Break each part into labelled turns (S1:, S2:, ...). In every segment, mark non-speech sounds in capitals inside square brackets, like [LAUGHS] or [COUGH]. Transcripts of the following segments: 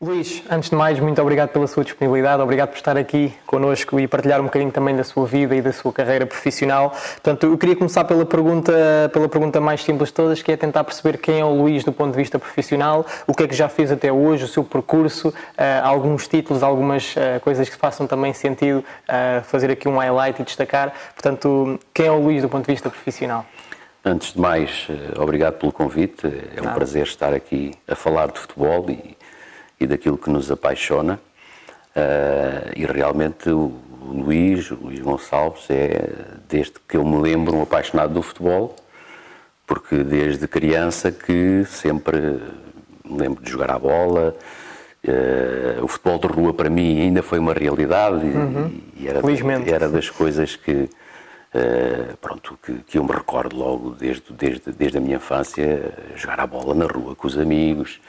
S1: Luís, antes de mais, muito obrigado pela sua disponibilidade, obrigado por estar aqui connosco e partilhar um bocadinho também da sua vida e da sua carreira profissional. Portanto, eu queria começar pela pergunta, pela pergunta mais simples de todas, que é tentar perceber quem é o Luís do ponto de vista profissional, o que é que já fez até hoje, o seu percurso, uh, alguns títulos, algumas uh, coisas que façam também sentido uh, fazer aqui um highlight e destacar. Portanto, quem é o Luís do ponto de vista profissional?
S2: Antes de mais, obrigado pelo convite. É um Nada. prazer estar aqui a falar de futebol e e daquilo que nos apaixona. Uh, e realmente o Luís, o Luís Gonçalves, é, desde que eu me lembro, um apaixonado do futebol, porque desde criança que sempre me lembro de jogar à bola. Uh, o futebol de rua para mim ainda foi uma realidade uhum. e, e era, era das coisas que, uh, pronto, que, que, eu me recordo logo desde, desde, desde a minha infância, jogar a bola na rua com os amigos,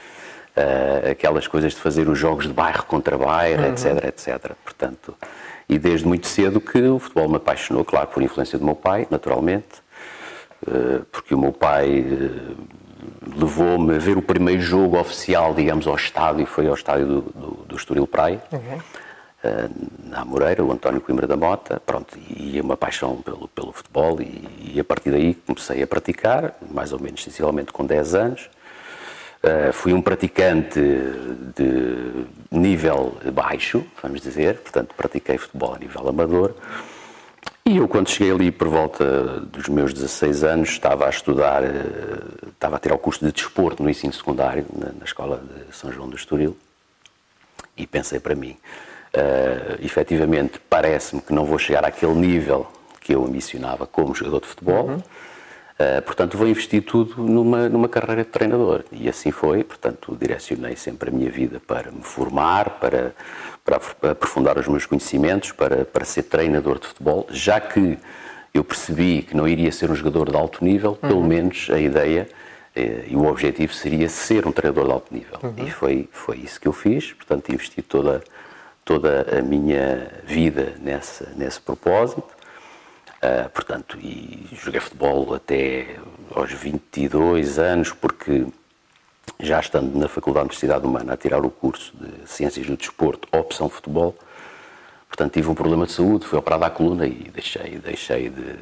S2: uh, aquelas coisas de fazer os jogos de bairro contra bairro, uhum. etc, etc. Portanto, e desde muito cedo que o futebol me apaixonou, claro, por influência do meu pai, naturalmente, uh, porque o meu pai uh, levou-me a ver o primeiro jogo oficial, digamos, ao estádio, foi ao estádio do, do, do Estoril Praia. Uhum. na Moreira, o António Coimbra da Mota, pronto, e uma paixão pelo, pelo futebol e, e, a partir daí comecei a praticar, mais ou menos sensivelmente com 10 anos, Uh, fui um praticante de nível baixo, vamos dizer, portanto pratiquei futebol a nível amador. E eu, quando cheguei ali por volta dos meus 16 anos, estava a estudar, uh, estava a tirar o curso de desporto no ensino secundário, na, na escola de São João do Estoril, e pensei para mim, uh, efetivamente, parece-me que não vou chegar àquele nível que eu ambicionava como jogador de futebol. Uhum Uh, portanto, vou investir tudo numa, numa carreira de treinador. E assim foi, portanto, direcionei sempre a minha vida para me formar, para, para aprofundar os meus conhecimentos, para, para ser treinador de futebol, já que eu percebi que não iria ser um jogador de alto nível, uhum. pelo menos a ideia eh, e o objetivo seria ser um treinador de alto nível. Uhum. E foi, foi isso que eu fiz, portanto, investi toda, toda a minha vida nesse, nesse propósito. Uh, portanto, e joguei futebol até aos 22 anos, porque já estando na Faculdade de Universidade Humana a tirar o curso de Ciências do Desporto, opção futebol, portanto tive um problema de saúde, fui operado à coluna e deixei, deixei de,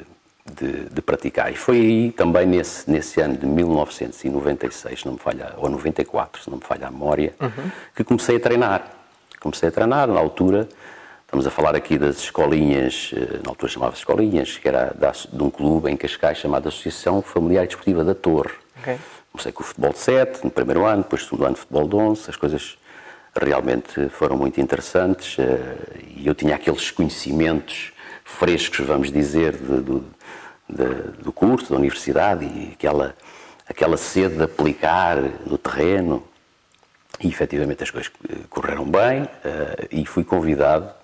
S2: de, de, praticar. E foi aí também nesse, nesse ano de 1996, se não me falha, ou 94, se não me falha a memória, uhum. que comecei a treinar. Comecei a treinar na altura Estamos a falar aqui das escolinhas, eh, na altura chamava-se escolinhas, que era de um clube em Cascais chamado Associação Familiar e Desportiva da Torre. Okay. Comecei com o futebol de 7 no primeiro ano, depois no segundo ano futebol de 11, as coisas realmente foram muito interessantes eh, e eu tinha aqueles conhecimentos frescos, vamos dizer, de, de, de, do curso, da universidade e aquela, aquela sede de aplicar no terreno. E efetivamente as coisas correram bem eh, e fui convidado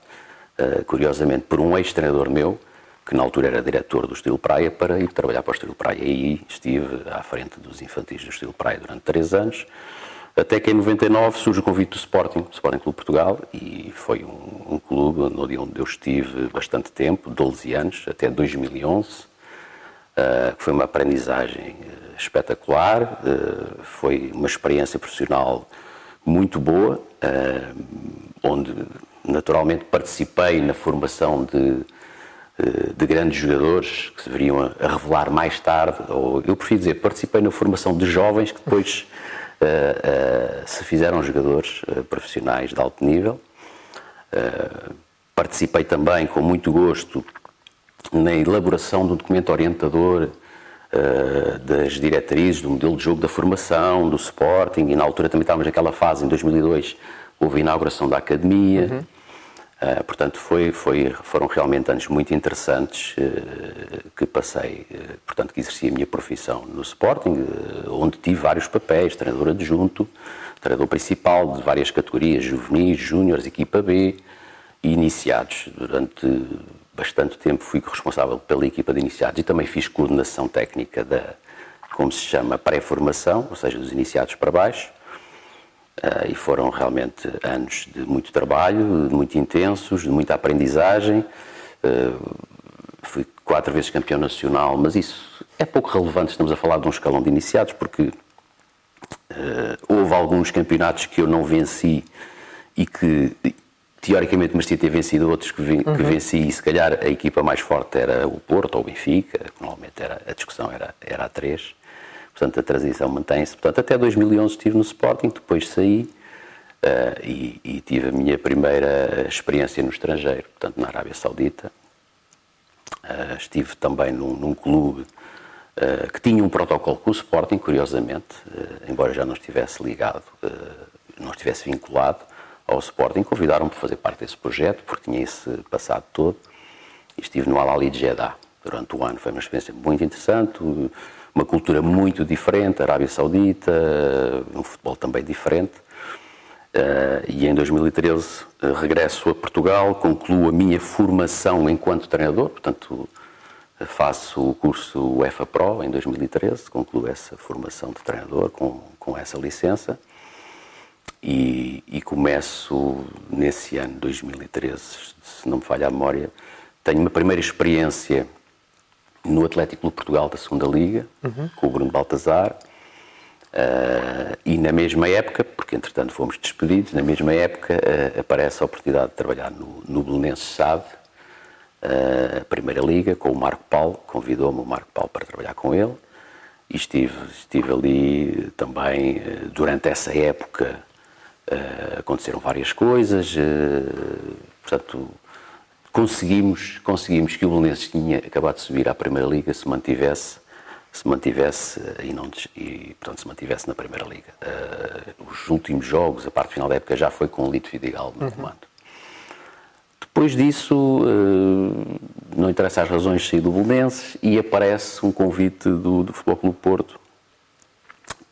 S2: curiosamente, por um ex-treinador meu, que na altura era diretor do Estilo Praia, para ir trabalhar para o Estilo Praia. E aí estive à frente dos infantis do Estilo Praia durante três anos, até que em 99 surge o convite do Sporting, Sporting Clube Portugal, e foi um, um clube onde eu estive bastante tempo, 12 anos, até 2011, uh, eh, foi uma aprendizagem eh, espetacular, uh, foi uma experiência profissional muito boa, onde naturalmente participei na formação de, eh, de grandes jogadores que se veriam a, revelar mais tarde, ou eu prefiro dizer, participei na formação de jovens que depois uh, uh, se fizeram jogadores uh, profissionais de alto nível. participei também com muito gosto na elaboração do documento orientador das diretrizes do modelo de jogo da formação, do Sporting, e na altura também estávamos naquela fase, em 2002, houve a inauguração da academia. Uhum. Uh, portanto, foi, foi, foram realmente anos muito interessantes uh, que passei, uh, portanto, que exerci a minha profissão no Sporting, onde tive vários papéis, treinador adjunto, treinador principal de várias categorias, juvenis, júniores, equipa B e iniciados. Durante bastante tempo fui responsável pela equipa de iniciados e também fiz coordenação técnica da, como se chama, pré-formação, ou seja, dos iniciados para baixo. Uh, e foram realmente anos de muito trabalho, muito intensos, de muita aprendizagem. Uh, fui quatro vezes campeão nacional, mas isso é pouco relevante. Estamos a falar de um escalão de iniciados, porque houve alguns campeonatos que eu não venci e que teoricamente merecia ter vencido outros que, vi, uhum. que, venci e se calhar a equipa mais forte era o Porto ou o Benfica, normalmente era, a discussão era, era a três, portanto a transição mantém-se. Portanto, até 2011 estive no Sporting, depois saí uh, e, e, tive a minha primeira experiência no estrangeiro, portanto na Arábia Saudita. Uh, estive também num, num clube uh, que tinha um protocolo com o Sporting, curiosamente, embora já não estivesse ligado, não estivesse vinculado, ao Sporting, convidaram-me para fazer parte desse projeto, porque tinha esse passado todo. E estive no Al-Ali de Jeddah durante o ano. Foi uma experiência muito interessante, uma cultura muito diferente, Arábia Saudita, um futebol também diferente. Uh, e em 2013 uh, eh, regresso a Portugal, concluo a minha formação enquanto treinador, portanto faço o curso UEFA Pro em 2013, concluo essa formação de treinador com, com essa licença e, e, começo nesse ano, 2013, se não me falha a memória, tenho uma primeira experiência no Atlético Clube Portugal da Segunda Liga, uhum. com o Bruno Baltazar, uh, e na mesma época, porque entretanto fomos despedidos, na mesma época uh, aparece a oportunidade de trabalhar no, no Belenense SAD, uh, Primeira Liga, com o Marco Paulo, convidou-me o Marco Paulo para trabalhar com ele, e estive, estive ali também, durante essa época, aconteceram várias coisas, portanto, conseguimos, conseguimos que o Belenenses tinha acabado de subir à Primeira Liga se mantivesse, se mantivesse e, não, e portanto, se mantivesse na Primeira Liga. Uh, os últimos jogos, a parte final da época, já foi com o Lito Vidigal no uhum. comando. Depois disso, não interessa as razões, saí do Belenenses e aparece um convite do, do Futebol Clube Porto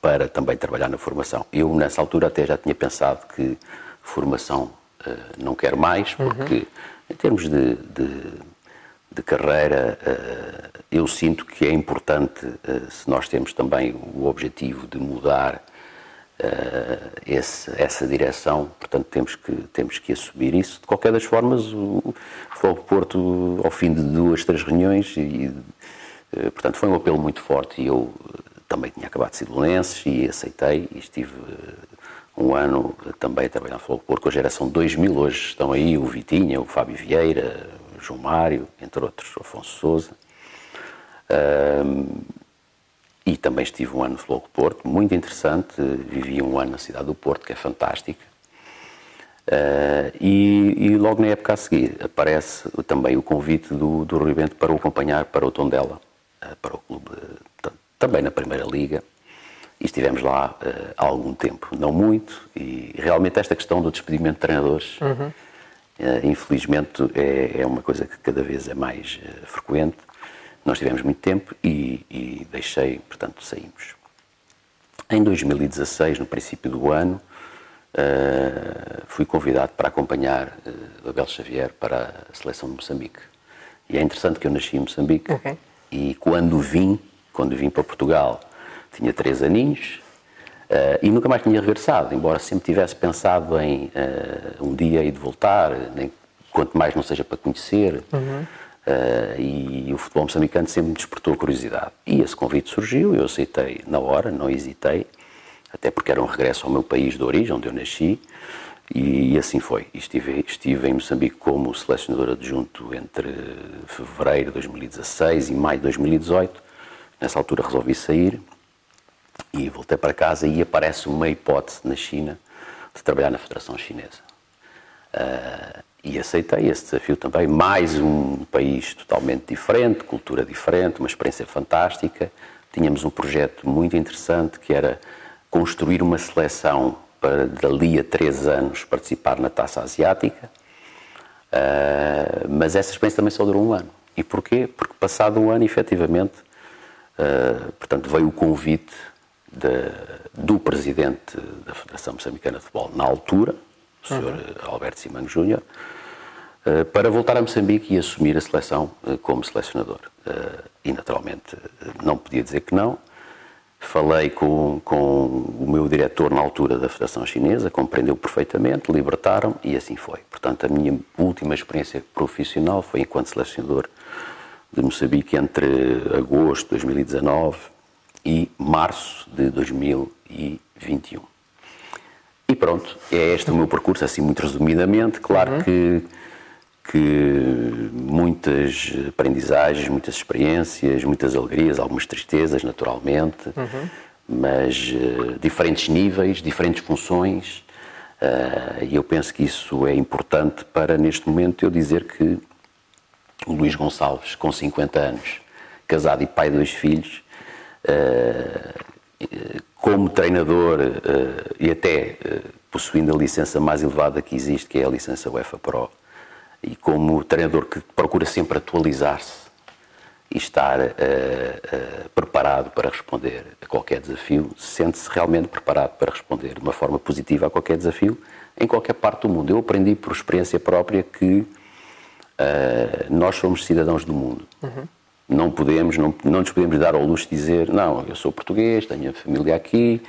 S2: para também trabalhar na formação. Eu, nessa altura, até já tinha pensado que formação uh, não quero mais, uhum. porque, uhum. Em termos de, de, de carreira, uh, eu sinto que é importante, uh, se nós temos também o objetivo de mudar esse, essa direção, portanto, temos que, temos que assumir isso. De qualquer das formas, o Futebol Porto, ao fim de duas, três reuniões, e, portanto, foi um apelo muito forte e eu também tinha acabado de ser Belenenses e aceitei e estive eh, um ano também a trabalhar no Futebol com a geração 2000. Hoje estão aí o Vitinha, o Fábio Vieira, o João Mário, entre outros, o Afonso Souza. E também estive um ano no Futebol Porto, muito interessante. Vivi um ano na cidade do Porto, que é fantástica. Uh, e, e, logo na época a seguir aparece também o convite do, do Rui Bento para o acompanhar para o Tondela, uh, para o clube também na Primeira Liga, e estivemos lá uh, há algum tempo, não muito, e realmente esta questão do despedimento de treinadores, uhum. uh, infelizmente, é, é, uma coisa que cada vez é mais uh, frequente. Nós tivemos muito tempo e, e, deixei, portanto, saímos. Em 2016, no princípio do ano, fui convidado para acompanhar uh, Abel Xavier para a seleção de Moçambique. E é interessante que eu nasci em Moçambique okay. e quando vim quando vim para Portugal, tinha três aninhos uh, e nunca mais tinha regressado, embora sempre tivesse pensado em uh, um dia ir de voltar, nem, quanto mais não seja para conhecer. Uhum. Uh, e o futebol moçambicano sempre me despertou curiosidade. E esse convite surgiu, eu aceitei na hora, não hesitei, até porque era um regresso ao meu país de origem, onde eu nasci, e, e assim foi. Estive, estive em Moçambique como selecionador adjunto entre fevereiro de 2016 e maio de 2018, Nessa altura resolvi sair e voltei para casa e aparece uma hipótese na China de trabalhar na Federação Chinesa. Uh, e aceitei esse desafio também. Mais um país totalmente diferente, cultura diferente, uma experiência fantástica. Tínhamos um projeto muito interessante que era construir uma seleção para dali a três anos participar na Taça Asiática. Uh, mas essa experiência também só durou um ano. E porquê? Porque passado um ano, efetivamente, Uh, portanto, veio o convite de, do presidente da Federação Moçambicana de Futebol, na altura, o Sr. Uhum. Alberto Simão Júnior, uh, para voltar a Moçambique e assumir a seleção uh, como selecionador. e, naturalmente, não podia dizer que não. Falei com, com o meu diretor na altura da Federação Chinesa, compreendeu perfeitamente, libertaram e assim foi. Portanto, a minha última experiência profissional foi enquanto selecionador de Moçambique entre agosto de 2019 e março de 2020. 21. E pronto, é este o meu percurso, assim muito resumidamente. Claro uhum. que, que muitas aprendizagens, muitas experiências, muitas alegrias, algumas tristezas, naturalmente, uhum. mas uh, diferentes níveis, diferentes funções. Uh, e eu penso que isso é importante para, neste momento, eu dizer que o Luís Gonçalves, com 50 anos, casado e pai de dois filhos, como treinador uh, e até uh, possuindo a licença mais elevada que existe, que é a licença UEFA Pro, e como treinador que procura sempre atualizar-se e estar preparado para responder a qualquer desafio, sente-se realmente preparado para responder de uma forma positiva a qualquer desafio em qualquer parte do mundo. Eu aprendi por experiência própria que nós somos cidadãos do mundo. Uhum não podemos, não, não nos podemos dar ao luxo de dizer, não, eu sou português, tenho a família aqui,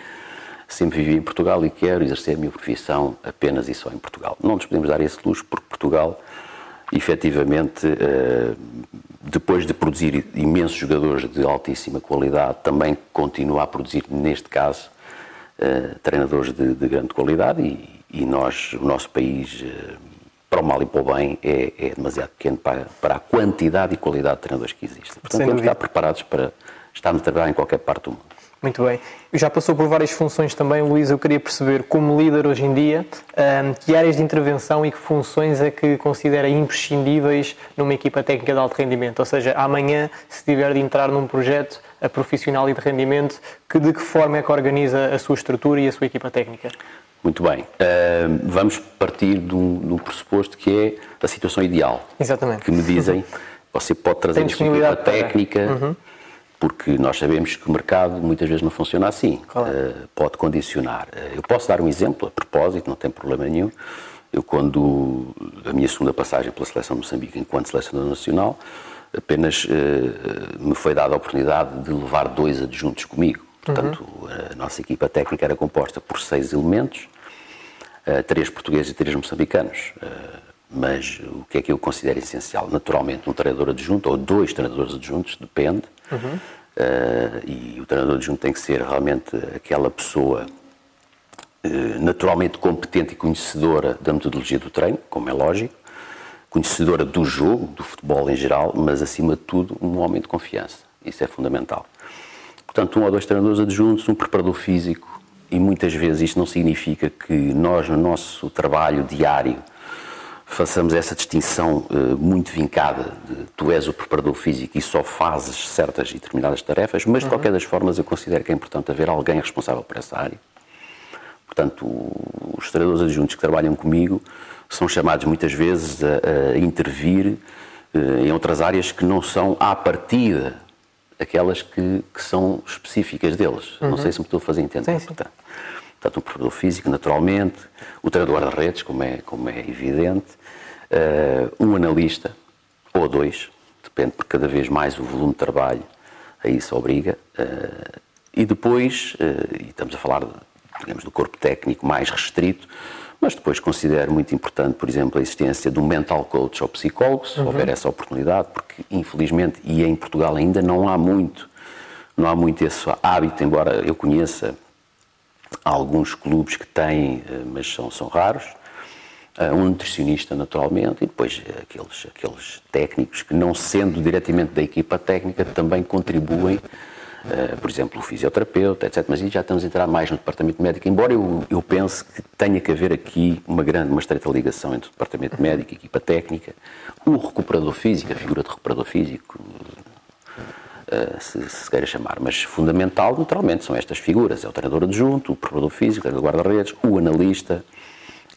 S2: sempre vivi em Portugal e quero exercer a minha profissão apenas e só em Portugal. Não nos podemos dar esse luxo porque Portugal, efetivamente, eh, depois de produzir imensos jogadores de altíssima qualidade, também continua a produzir, neste caso, eh, treinadores de, de grande qualidade e, e, nós, o nosso país eh, para o mal e para o bem, é, é demasiado pequeno para, para, a quantidade e qualidade de treinadores que existem. Portanto, temos de estar preparados para estarmos a trabalhar em qualquer parte do mundo.
S1: Muito bem. Já passou por várias funções também, Luís. Eu queria perceber, como líder hoje em dia, que áreas de intervenção e que funções é que considera imprescindíveis numa equipa técnica de alto rendimento? Ou seja, amanhã, se tiver de entrar num projeto profissional e de rendimento, que de que forma é que organiza a sua estrutura e a sua equipa técnica?
S2: Muito bem. Uh, vamos partir de um, pressuposto que é a situação ideal.
S1: Exatamente.
S2: Que me dizem, [LAUGHS] você pode trazer a sua equipa técnica, uhum. porque nós sabemos que o mercado muitas vezes não funciona assim. Claro. Uh, pode condicionar. Uh, eu posso dar um exemplo, a propósito, não tem problema nenhum. Eu, quando a minha segunda passagem pela seleção de Moçambique enquanto selecionador nacional, apenas me foi dada a oportunidade de levar dois adjuntos comigo. Portanto, uhum. a nossa equipa técnica era composta por seis elementos, uh, três portugueses e três moçambicanos. Uh, mas o que é que eu considero essencial? Naturalmente, um treinador adjunto ou dois treinadores adjuntos, depende. Uhum. Uh, e o treinador adjunto tem que ser realmente aquela pessoa naturalmente competente e conhecedora da metodologia do treino, como é lógico, conhecedora do jogo, do futebol em geral, mas acima de tudo, um homem de confiança. Isso é fundamental. Portanto, um ou dois treinadores adjuntos, um preparador físico, e muitas vezes isto não significa que nós, no nosso trabalho diário, façamos essa distinção uh, muito vincada de tu és o preparador físico e só fazes certas e determinadas tarefas, mas de qualquer das formas eu considero que é importante haver alguém responsável por essa área. Portanto, os treinadores adjuntos que trabalham comigo são chamados muitas vezes a, a intervir uh, em outras áreas que não são à partida aquelas que, que são específicas deles. Uhum. Não sei se me estou a fazer entender. Sim, sim. Portanto, portanto, o preparador físico, naturalmente, o treinador de redes, como é, como é evidente, uh, um analista, ou dois, depende, porque cada vez mais o volume de trabalho a isso obriga. Uh, e depois, uh, e estamos a falar, digamos, do corpo técnico mais restrito, mas depois considero muito importante, por exemplo, a existência de um mental coach ou psicólogo, se uhum. houver essa oportunidade, porque infelizmente, e em Portugal ainda não há muito, não há muito esse hábito, embora eu conheça alguns clubes que têm, eh, mas são, são raros, eh, um nutricionista naturalmente e depois aqueles, aqueles técnicos que não sendo diretamente da equipa técnica também contribuem uh, por exemplo, o fisioterapeuta, etc. Mas aí já estamos a entrar mais no departamento médico, embora eu, eu pense que tenha que haver aqui uma grande, uma estreita ligação entre o departamento médico e a equipa técnica, o recuperador físico, a figura de recuperador físico, Uh, se, se queira chamar, mas fundamental, naturalmente, são estas figuras: é o treinador adjunto, o preparador físico, o treinador guarda-redes, o analista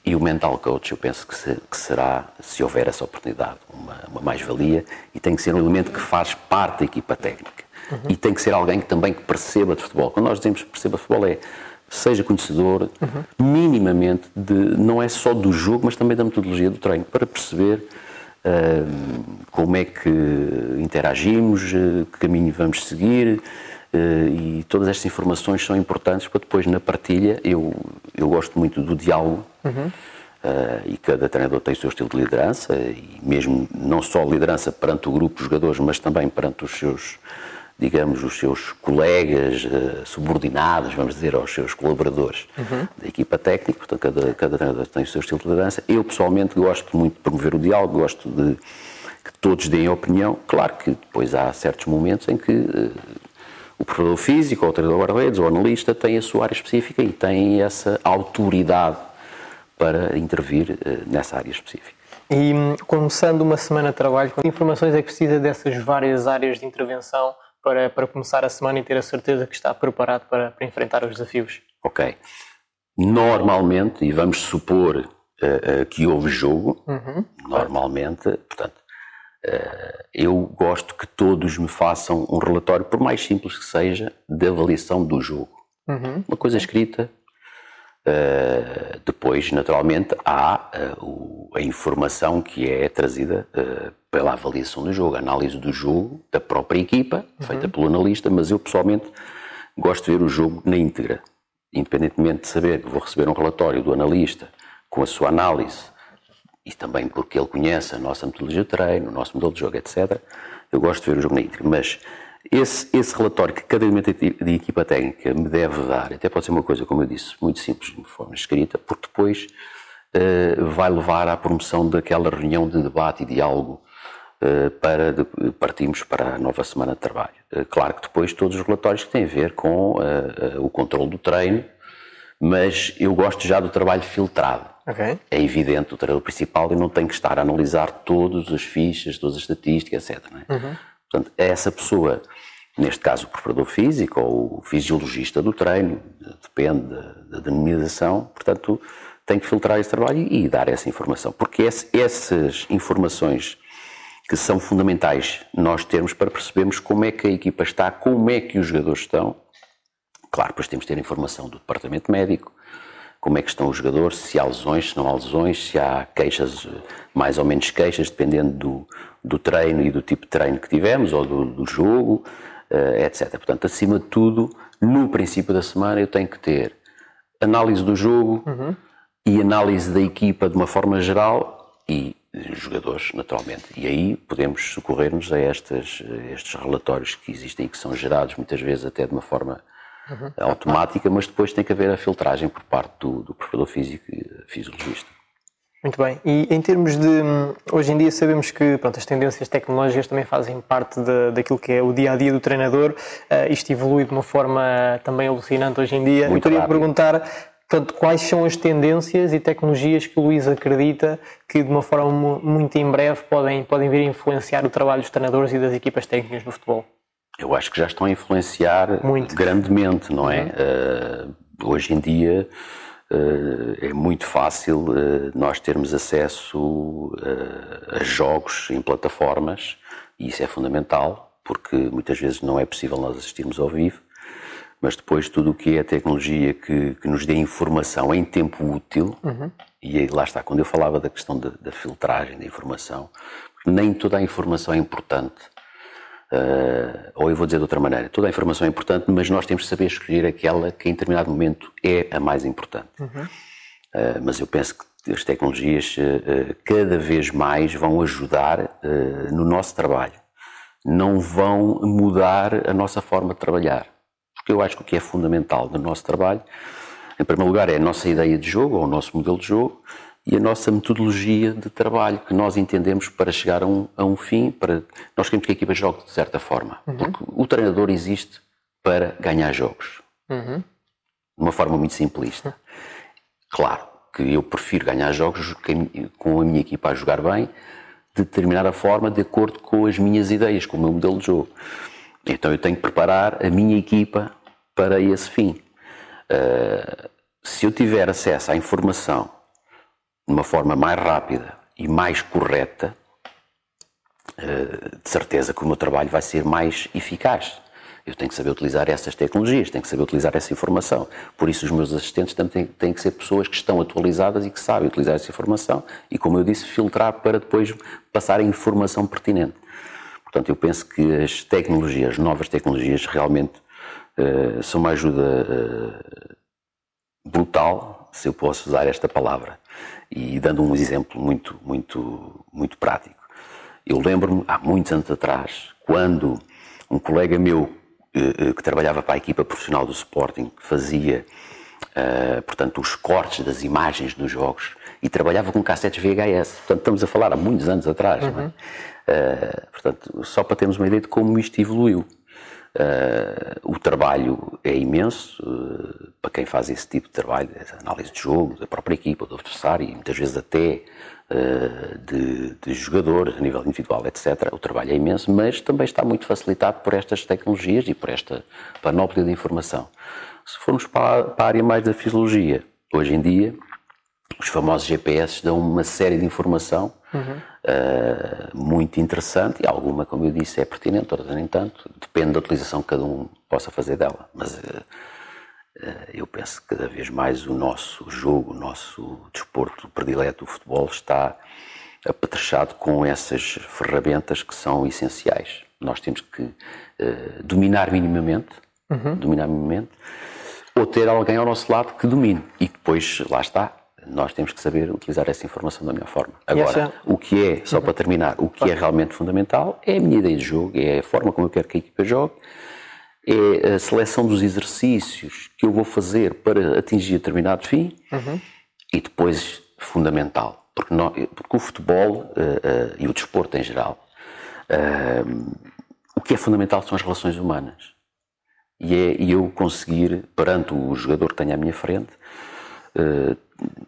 S2: e o mental coach. Eu penso que, se, que será, se houver essa oportunidade, uma, uma mais-valia e tem que ser um elemento que faz parte da equipa técnica. Uhum. E tem que ser alguém que também que perceba de futebol. Quando nós dizemos que perceba de futebol é seja conhecedor uhum. minimamente de não é só do jogo, mas também da metodologia do treino, para perceber uh, como é que interagimos, uh, que caminho vamos seguir. Uh, e todas estas informações são importantes para depois na partilha. Eu, eu gosto muito do diálogo uhum. e cada treinador tem o seu estilo de liderança e mesmo não só liderança perante o grupo de jogadores, mas também perante os seus digamos, os seus colegas uh, subordinados, vamos dizer, aos seus colaboradores uhum. da equipa técnica, portanto, cada, cada treinador tem o seu estilo de liderança. Eu, pessoalmente, gosto muito de promover o diálogo, gosto de que todos deem opinião. Claro que depois há certos momentos em que uh, o preparador físico, ou o treinador guarda-redes, ou o analista tem a sua área específica e tem essa autoridade para intervir uh, nessa área específica.
S1: E hum, começando uma semana de trabalho, que informações é que precisa dessas várias áreas de intervenção para, para começar a semana e ter a certeza que está preparado para, para enfrentar os desafios?
S2: Ok. Normalmente, e vamos supor uh, uh, que houve jogo, uhum. normalmente, portanto, uh, eu gosto que todos me façam um relatório, por mais simples que seja, de avaliação do jogo. Uhum. Uma coisa escrita, Uh, depois, naturalmente, há uh, o, a informação que é trazida uh, pela avaliação do jogo, a análise do jogo da própria equipa, uhum. feita pelo analista, mas eu pessoalmente gosto de ver o jogo na íntegra. Independentemente de saber que vou receber um relatório do analista com a sua análise e também porque ele conhece a nossa metodologia de treino, o nosso modelo de jogo, etc., eu gosto de ver o jogo na íntegra. Mas esse, esse relatório que cada elemento de equipa técnica me deve dar, até pode ser uma coisa, como eu disse, muito simples, de forma escrita, porque depois uh, vai levar à promoção daquela reunião de debate e diálogo para de, partirmos para a nova semana de trabalho. Uh, claro que depois todos os relatórios que têm a ver com o controle do treino, mas eu gosto já do trabalho filtrado. Okay. É evidente, o treinador principal não tem que estar a analisar todas as fichas, todas as estatísticas, etc. É? Uhum. Portanto, é essa pessoa, neste caso o preparador físico ou o fisiologista do treino, depende da, denominação, portanto, tem que filtrar esse trabalho e, dar essa informação. Porque esse, essas informações que são fundamentais nós termos para percebermos como é que a equipa está, como é que os jogadores estão. Claro, depois temos que ter informação do departamento médico, como é que estão os jogadores, se há lesões, se não há lesões, se há queixas, mais ou menos queixas, dependendo do, do treino e do tipo de treino que tivemos, ou do, do jogo, uh, etc. Portanto, acima de tudo, no princípio da semana eu tenho que ter análise do jogo uhum. e análise da equipa de uma forma geral e jogadores, naturalmente. E aí podemos socorrer-nos a estes, estes relatórios que existem e que são gerados muitas vezes até de uma forma uhum. automática, mas depois tem que haver a filtragem por parte do, do preparador físico e fisiologista.
S1: Muito bem. E em termos de. Hoje em dia sabemos que pronto, as tendências tecnológicas também fazem parte de, daquilo que é o dia a dia do treinador. Uh, isto evolui de uma forma também alucinante hoje em dia. Muito Eu queria rápido. perguntar portanto, quais são as tendências e tecnologias que o Luís acredita que de uma forma muito em breve podem, podem vir a influenciar o trabalho dos treinadores e das equipas técnicas no futebol.
S2: Eu acho que já estão a influenciar muito. grandemente, não é? Uhum. Uh, hoje em dia eh, é muito fácil eh, nós termos acesso eh, a jogos em plataformas e isso é fundamental porque muitas vezes não é possível nós assistirmos ao vivo, mas depois tudo o que é tecnologia que, que nos dê informação em tempo útil, uhum. e aí lá está, quando eu falava da questão da, da filtragem da informação, nem toda a informação é importante Uh, ou eu vou dizer de outra maneira, toda a informação é importante, mas nós temos que saber escolher aquela que em determinado momento é a mais importante. Uhum. Uh, mas eu penso que as tecnologias uh, cada vez mais vão ajudar no nosso trabalho, não vão mudar a nossa forma de trabalhar. Porque eu acho que o que é fundamental no nosso trabalho, em primeiro lugar, é a nossa ideia de jogo, ou o nosso modelo de jogo, e a nossa metodologia de trabalho que nós entendemos para chegar a um, a um fim, para nós queremos que a equipa jogue de certa forma, uhum. porque o treinador existe para ganhar jogos, uhum. de uma forma muito simplista. Claro que eu prefiro ganhar jogos com a minha equipa a jogar bem, de determinada forma, de acordo com as minhas ideias, com o meu modelo de jogo. Então eu tenho que preparar a minha equipa para esse fim. Uh, se eu tiver acesso à informação de uma forma mais rápida e mais correta, eh, de certeza que o meu trabalho vai ser mais eficaz. Eu tenho que saber utilizar essas tecnologias, tenho que saber utilizar essa informação. Por isso, os meus assistentes também têm que ser pessoas que estão atualizadas e que sabem utilizar essa informação e, como eu disse, filtrar para depois passar a informação pertinente. Portanto, eu penso que as tecnologias, as novas tecnologias, realmente uh, são uma ajuda uh, brutal, se eu posso usar esta palavra, e dando um exemplo muito, muito, muito prático. Eu lembro-me, há muitos anos atrás, quando um colega meu eh, que trabalhava para a equipa profissional do Sporting, fazia, uh, portanto, os cortes das imagens dos jogos e trabalhava com cassetes VHS. Portanto, estamos a falar há muitos anos atrás. Uhum. É? Portanto, só para termos uma ideia de como isto evoluiu. Uh, o trabalho é imenso uh, para quem faz esse tipo de trabalho, análise de jogo, da própria equipa, do adversário, e muitas vezes até uh, de, de, jogadores a nível individual, etc. O trabalho é imenso, mas também está muito facilitado por estas tecnologias e por esta panóplia de informação. Se formos para, para a área mais da fisiologia, hoje em dia, os famosos GPS dão uma série de informação uhum. uh, muito interessante e alguma, como eu disse, é pertinente, outras nem tanto. Depende da utilização que cada um possa fazer dela. Mas uh, uh, eu penso que cada vez mais o nosso jogo, o nosso desporto predileto, o futebol, está apetrechado com essas ferramentas que são essenciais. Nós temos que dominar minimamente, uhum. dominar minimamente, ou ter alguém ao nosso lado que domine e que depois, lá está, nós temos que saber utilizar essa informação da melhor forma. Agora, o que é, só para terminar, o que é realmente fundamental é a minha ideia de jogo, é a forma como eu quero que a equipa jogue, é a seleção dos exercícios que eu vou fazer para atingir determinado fim uhum. e depois, fundamental, porque, nós, porque o futebol uh, uh, e o desporto em geral, uh, o que é fundamental são as relações humanas. E é eu conseguir, perante o jogador que tenho à minha frente,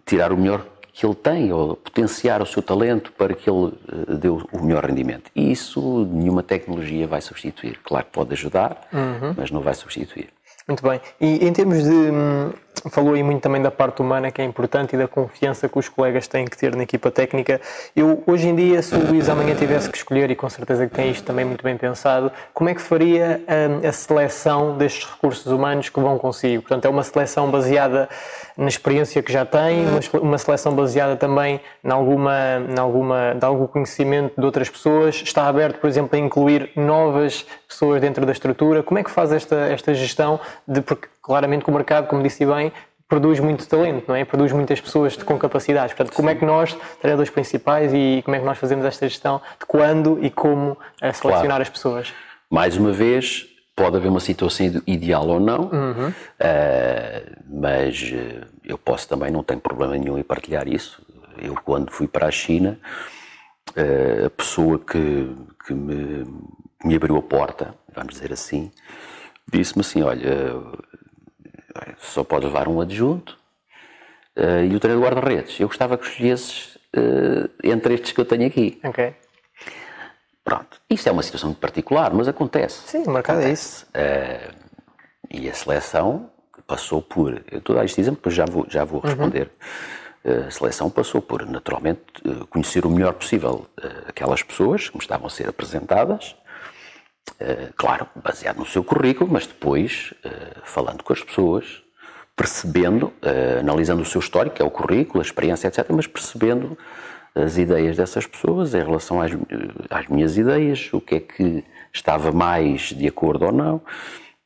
S2: tirar o melhor que ele tem, ou potenciar o seu talento para que ele uh, dê o melhor rendimento. E isso nenhuma tecnologia vai substituir. Claro que pode ajudar, uhum. mas não vai substituir.
S1: Muito bem. E em termos de. Hum, falou aí muito também da parte humana que é importante e da confiança que os colegas têm que ter na equipa técnica. Eu, hoje em dia, se o Luís amanhã tivesse que escolher, e com certeza que tem isto também muito bem pensado, como é que faria a, hum, a seleção destes recursos humanos que vão consigo? Portanto, é uma seleção baseada na experiência que já tem, uma seleção baseada também em alguma, em alguma, de algum conhecimento de outras pessoas, está aberto, por exemplo, a incluir novas pessoas dentro da estrutura. Como é que faz esta, esta gestão de, porque claramente que o mercado, como disse bem, produz muito talento, não é? Produz muitas pessoas com capacidades. Portanto, como é que nós, treinadores principais, e como é que nós fazemos esta gestão de quando e como a selecionar claro. as pessoas?
S2: Mais uma vez, pode haver uma situação ideal ou não, uhum. uh, mas eh, eu posso também, não tenho problema nenhum em partilhar isso. Eu, quando fui para a China, uh, a pessoa que, que me, me abriu a porta, vamos dizer assim, disse-me assim: Olha, só pode levar um adjunto uh, e o treinador guarda-redes. Eu gostava que escolhesses entre estes que eu tenho aqui.
S1: Ok.
S2: Pronto. Isto é uma situação particular, mas acontece.
S1: Sim, o mercado é isso.
S2: Uh, e a seleção passou por. Eu estou a dar este exemplo, depois já vou, já vou uhum. responder. Uhum. Uh, a seleção passou por, naturalmente, uh, conhecer o melhor possível aquelas pessoas que me estavam a ser apresentadas. claro, baseado no seu currículo, mas depois falando com as pessoas, percebendo, analisando o seu histórico, que é o currículo, a experiência, etc., mas percebendo as ideias dessas pessoas em relação às, às minhas ideias, o que é que estava mais de acordo ou não,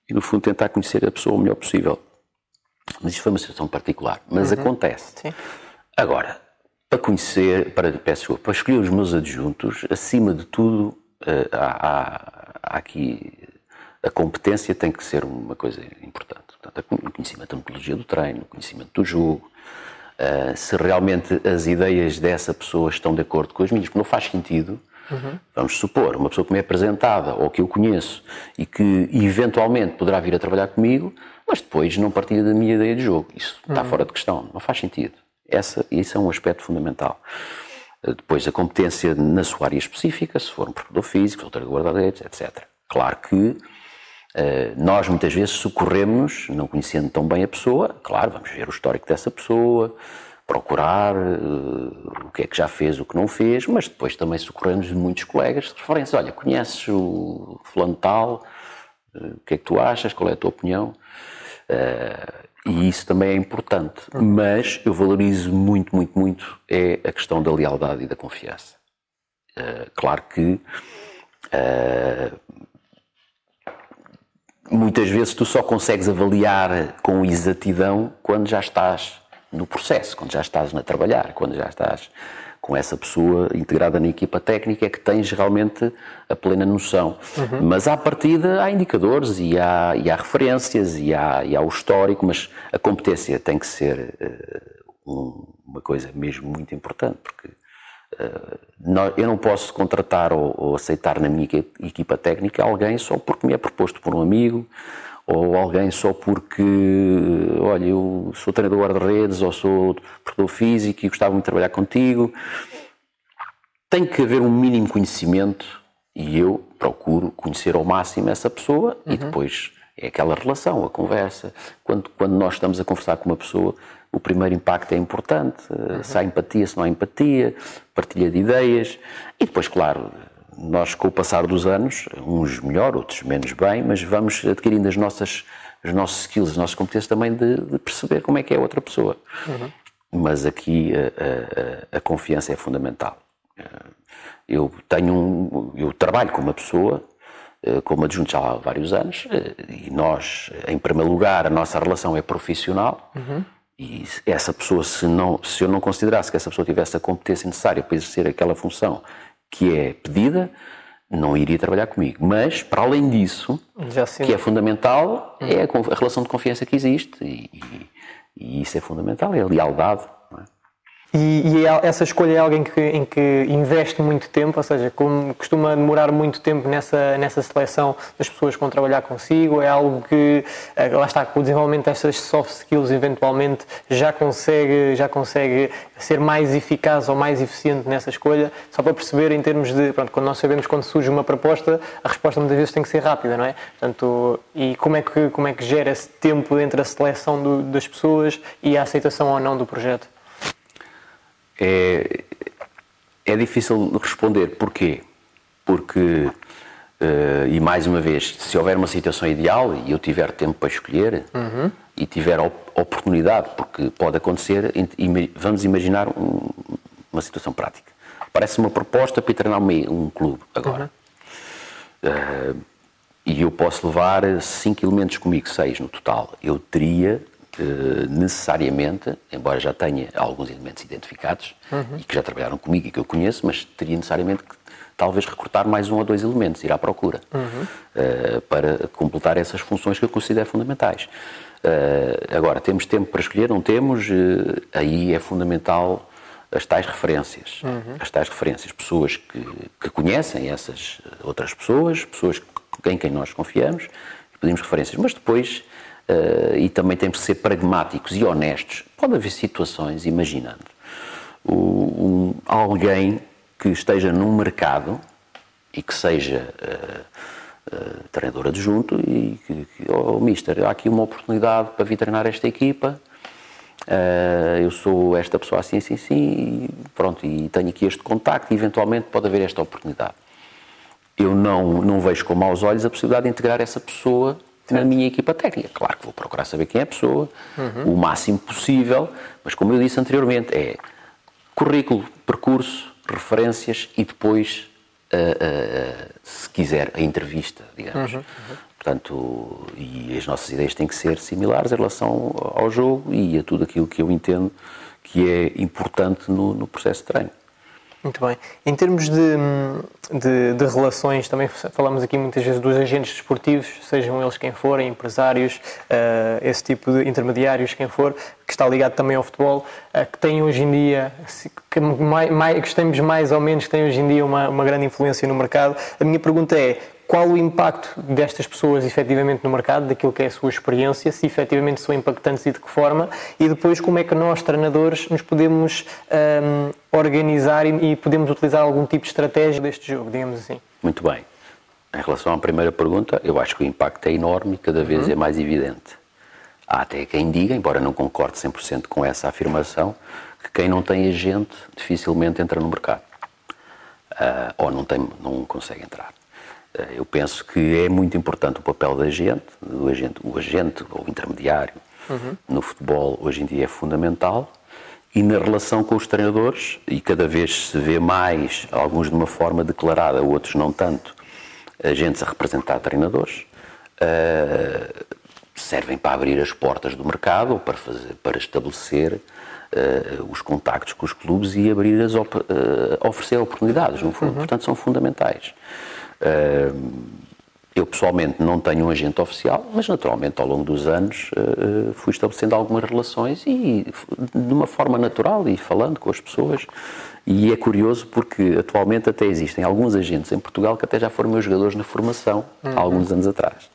S2: e no fundo tentar conhecer a pessoa o melhor possível. Mas isto foi uma situação particular, mas uhum. acontece. Sim. Agora, para conhecer, para, peço para escolher os meus adjuntos, acima de tudo, eh, há, há, há aqui a competência tem que ser uma coisa importante. Portanto, o conhecimento da metodologia do treino, o conhecimento do jogo, uh, se realmente as ideias dessa pessoa estão de acordo com as minhas, porque não faz sentido. Uhum. Vamos supor, uma pessoa que me é apresentada ou que eu conheço e que eventualmente poderá vir a trabalhar comigo, mas depois não partilha da minha ideia de jogo. Isso uhum. está fora de questão, não faz sentido. Essa, isso é um aspecto fundamental. Eh, depois, a competência na sua área específica, se for um preparador físico, doutor de guarda-redes, etc. Claro que nós muitas vezes socorremos, não conhecendo tão bem a pessoa, claro, vamos ver o histórico dessa pessoa, procurar uh, o que é que já fez, o que não fez, mas depois também socorremos de muitos colegas de referência. Olha, conheces o fulano tal, uh, o que é que tu achas, qual é a tua opinião? e isso também é importante, mas eu valorizo muito, muito, muito é a questão da lealdade e da confiança. claro que muitas vezes tu só consegues avaliar com exatidão quando já estás no processo, quando já estás a trabalhar, quando já estás com essa pessoa integrada na equipa técnica é que tens realmente a plena noção. Uhum. Mas à partida há indicadores e há, e há referências e há, e há, o histórico, mas a competência tem que ser uh, um, uma coisa mesmo muito importante, porque eu não posso contratar ou, aceitar na minha equipa técnica alguém só porque me é proposto por um amigo ou alguém só porque, olha, eu sou treinador guarda-redes ou sou professor físico e gostava muito de trabalhar contigo. Tem que haver um mínimo conhecimento e eu procuro conhecer ao máximo essa pessoa uhum. e depois é aquela relação, a conversa. Quando, quando nós estamos a conversar com uma pessoa, o primeiro impacto é importante. Uhum. Se há empatia, se não há empatia, partilha de ideias e depois, claro, nós, com o passar dos anos, uns melhor, outros menos bem, mas vamos adquirindo as nossas, os nossos skills, as nossas competências também de, de perceber como é que é a outra pessoa. Uhum. Mas aqui a, a, a, confiança é fundamental. Eh, eu tenho um, eu trabalho com uma pessoa eh, como adjunto já há vários anos eh, e nós, em primeiro lugar, a nossa relação é profissional. Uhum. E essa pessoa, se, não, se eu não considerasse que essa pessoa tivesse a competência necessária para exercer aquela função que é pedida, não iria trabalhar comigo. Mas, para além disso, que é fundamental, hum. é a, a, relação de confiança que existe. E, e, e isso é fundamental, é a lealdade.
S1: E, e, é essa escolha é alguém que, em que investe muito tempo, ou seja, como costuma demorar muito tempo nessa, nessa seleção das pessoas que vão trabalhar consigo, é algo que, eh, lá está, com o desenvolvimento destas soft skills, eventualmente já consegue, já consegue ser mais eficaz ou mais eficiente nessa escolha, só para perceber em termos de, pronto, quando nós sabemos quando surge uma proposta, a resposta muitas vezes tem que ser rápida, não é? Portanto, e como é que, como é que gera esse tempo entre a seleção do, das pessoas e a aceitação ou não do projeto?
S2: É, é difícil responder. Porquê? Porque, uh, e mais uma vez, se houver uma situação ideal e eu tiver tempo para escolher uhum. e tiver oportunidade, porque pode acontecer, vamos imaginar um, uma situação prática. Parece uma proposta para treinar um, um clube agora. Uhum. Uh, e eu posso levar 5 elementos comigo, 6 no total. Eu teria necessariamente, embora já tenha alguns elementos identificados uhum. e que já trabalharam comigo e que eu conheço, mas teria necessariamente que talvez recrutar mais um ou dois elementos, ir à procura, uhum. uh, para completar essas funções que eu considero fundamentais. Uh, agora, temos tempo para escolher? Não temos? Uh, aí é fundamental as tais referências. Uhum. As tais referências, pessoas que, que conhecem essas outras pessoas, pessoas em quem nós confiamos, pedimos referências, mas depois uh, e também temos de ser pragmáticos e honestos. Pode haver situações, imaginando, um, alguém que esteja num mercado e que seja uh, uh, treinador adjunto e que, que oh, mister, há aqui uma oportunidade para vir treinar esta equipa, uh, eu sou esta pessoa assim, assim, assim, e pronto, e tenho aqui este contacto e eventualmente pode haver esta oportunidade. Eu não, não vejo com maus olhos a possibilidade de integrar essa pessoa na minha equipa técnica. Claro que vou procurar saber quem é a pessoa, uhum. o máximo possível, mas como eu disse anteriormente, é currículo, percurso, referências e depois, uh, uh, se quiser, a entrevista, digamos. Uhum. Uhum. Portanto, e as nossas ideias têm que ser similares em relação ao jogo e a tudo aquilo que eu entendo que é importante no, no processo de treino.
S1: Muito bem. Em termos de, de, de, relações, também falamos aqui muitas vezes dos agentes desportivos, sejam eles quem forem, empresários, uh, esse tipo de intermediários, quem for, que está ligado também ao futebol, uh, que têm hoje em dia, que mais, mais, gostemos mais ou menos, que têm hoje em dia uma, uma grande influência no mercado. A minha pergunta é, qual o impacto destas pessoas efetivamente no mercado, daquilo que é a sua experiência, se efetivamente são impactantes e de que forma, e depois como é que nós, treinadores, nos podemos um, organizar e, e podemos utilizar algum tipo de estratégia deste jogo, digamos assim.
S2: Muito bem. Em relação à primeira pergunta, eu acho que o impacto é enorme e cada vez uhum. é mais evidente. Há até quem diga, embora não concorde 100% com essa afirmação, que quem não tem agente dificilmente entra no mercado. Uh, ou não, tem, não consegue entrar. Eh, eu penso que é muito importante o papel da agente, o agente, o agente ou intermediário uhum. no futebol hoje em dia é fundamental e na relação com os treinadores, e cada vez se vê mais, alguns de uma forma declarada, outros não tanto, agentes a representar treinadores, uh, servem para abrir as portas do mercado ou para, fazer, para estabelecer uh, os contactos com os clubes e abrir as op uh, oferecer oportunidades, no fundo. Uhum. Portanto, são fundamentais. Eu, pessoalmente, não tenho um agente oficial, mas, naturalmente, ao longo dos anos, fui estabelecendo algumas relações e, de uma forma natural, e falando com as pessoas. E é curioso porque, atualmente, até existem alguns agentes em Portugal que até já foram meus jogadores na formação, uhum. há alguns anos atrás.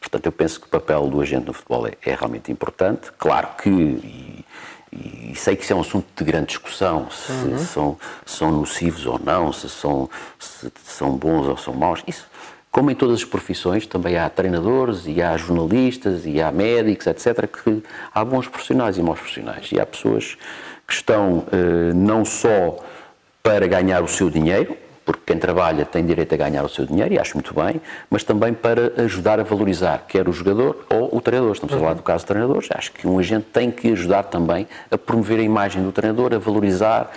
S2: Portanto, eu penso que o papel do agente no futebol é, é realmente importante. Claro que, e, sei que isso é um assunto de grande discussão, se uhum. são, são nocivos ou não, se são, se são bons ou são maus. Isso, como em todas as profissões, também há treinadores e há jornalistas e há médicos, etc., que há bons profissionais e maus profissionais. E há pessoas que estão eh, não só para ganhar o seu dinheiro, quem trabalha tem direito a ganhar o seu dinheiro, e acho muito bem, mas também para ajudar a valorizar quer o jogador ou o treinador. Estamos a falar do caso de treinadores. Acho que um agente tem que ajudar também a promover a imagem do treinador, a valorizar.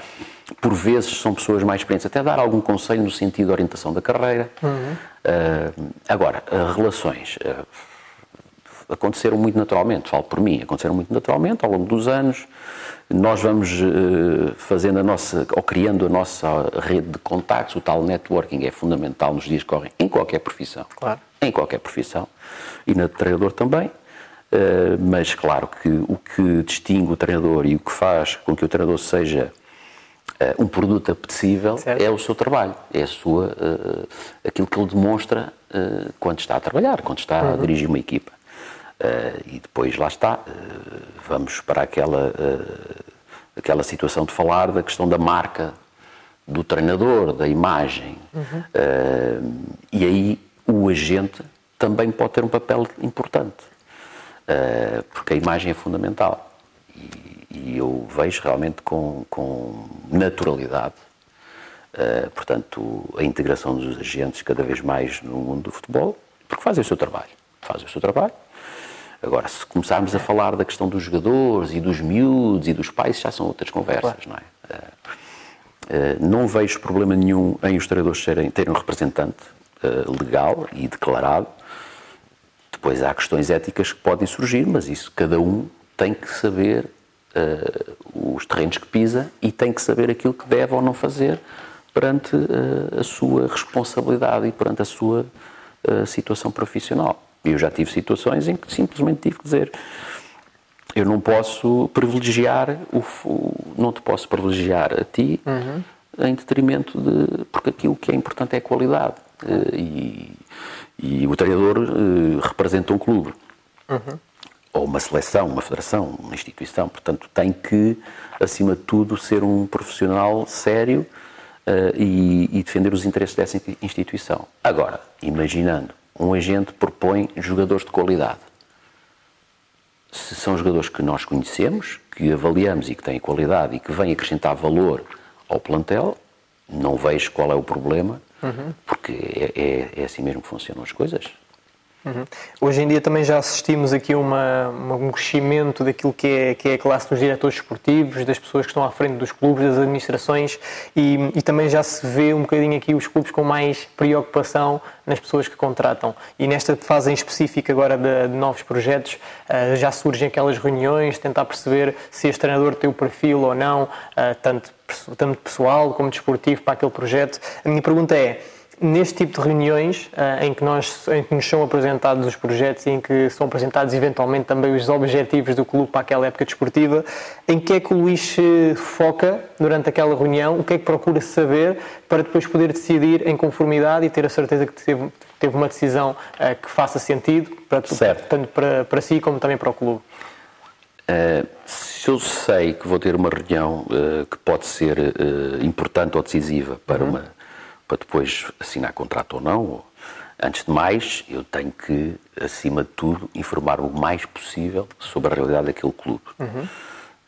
S2: Por vezes são pessoas mais experientes, até dar algum conselho no sentido de orientação da carreira. Uhum. Uh, agora, uh, relações. Uh, aconteceram muito naturalmente, falo por mim, aconteceram muito naturalmente ao longo dos anos nós vamos uh, fazendo a nossa, ou criando a nossa rede de contactos, o tal networking é fundamental nos dias que correm, em qualquer profissão. Claro. Em qualquer profissão. E na treinador também. Uh, mas claro que o que distingue o treinador e o que faz com que o treinador seja uh, um produto apetecível certo. é o seu trabalho, é a sua, aquilo que ele demonstra quando está a trabalhar, quando está uhum. a dirigir uma equipa. Uh, e depois lá está, uh, vamos para aquela, uh, aquela situação de falar da questão da marca do treinador, da imagem. Uhum. e aí o agente também pode ter um papel importante, porque a imagem é fundamental. E, e eu vejo realmente com, com naturalidade Uh, portanto, a integração dos agentes cada vez mais no mundo do futebol, porque fazem o seu trabalho. Fazem o seu trabalho, Agora, se começarmos a falar da questão dos jogadores e dos miúdos e dos pais, já são outras conversas, claro. não é? Eh, eh, não vejo problema nenhum em os treinadores serem, terem um representante eh, legal e declarado. Depois há questões éticas que podem surgir, mas isso cada um tem que saber uh, os terrenos que pisa e tem que saber aquilo que deve ou não fazer perante uh, a sua responsabilidade e perante a sua uh, situação profissional. E eu já tive situações em que simplesmente tive que dizer eu não posso privilegiar o, não te posso privilegiar a ti uhum. em detrimento de porque aquilo que é importante é a qualidade eh, e, e o treinador uh, representa um clube uhum. ou uma seleção, uma federação, uma instituição, portanto tem que acima de tudo ser um profissional sério uh, e, e defender os interesses dessa instituição. Agora, imaginando um agente propõe jogadores de qualidade. Se são jogadores que nós conhecemos, que avaliamos e que têm qualidade e que vêm acrescentar valor ao plantel, não vejo qual é o problema, uhum. porque é, é, é assim mesmo que funcionam as coisas.
S1: Uhum. Hoje em dia também já assistimos aqui a um crescimento daquilo que é, que é a classe dos diretores esportivos, das pessoas que estão à frente dos clubes, das administrações e, e, também já se vê um bocadinho aqui os clubes com mais preocupação nas pessoas que contratam. E nesta fase em específica agora de, de novos projetos, uh, já surgem aquelas reuniões, tentar perceber se este treinador tem o perfil ou não, uh, tanto, tanto pessoal como desportivo para aquele projeto. A minha pergunta é neste tipo de reuniões uh, em, que nós, em que nos são apresentados os projetos e em que são apresentados eventualmente também os objetivos do clube para aquela época desportiva, em que é que o Luís foca durante aquela reunião, o que é que procura saber para depois poder decidir em conformidade e ter a certeza que teve, teve uma decisão uh, que faça sentido, para, tanto para, para si como também para o clube?
S2: Uh, se eu sei que vou ter uma reunião que pode ser importante ou decisiva para uhum. uma para depois assinar contrato ou não. Antes de mais, eu tenho que, acima de tudo, informar o mais possível sobre a realidade daquele clube. Uhum.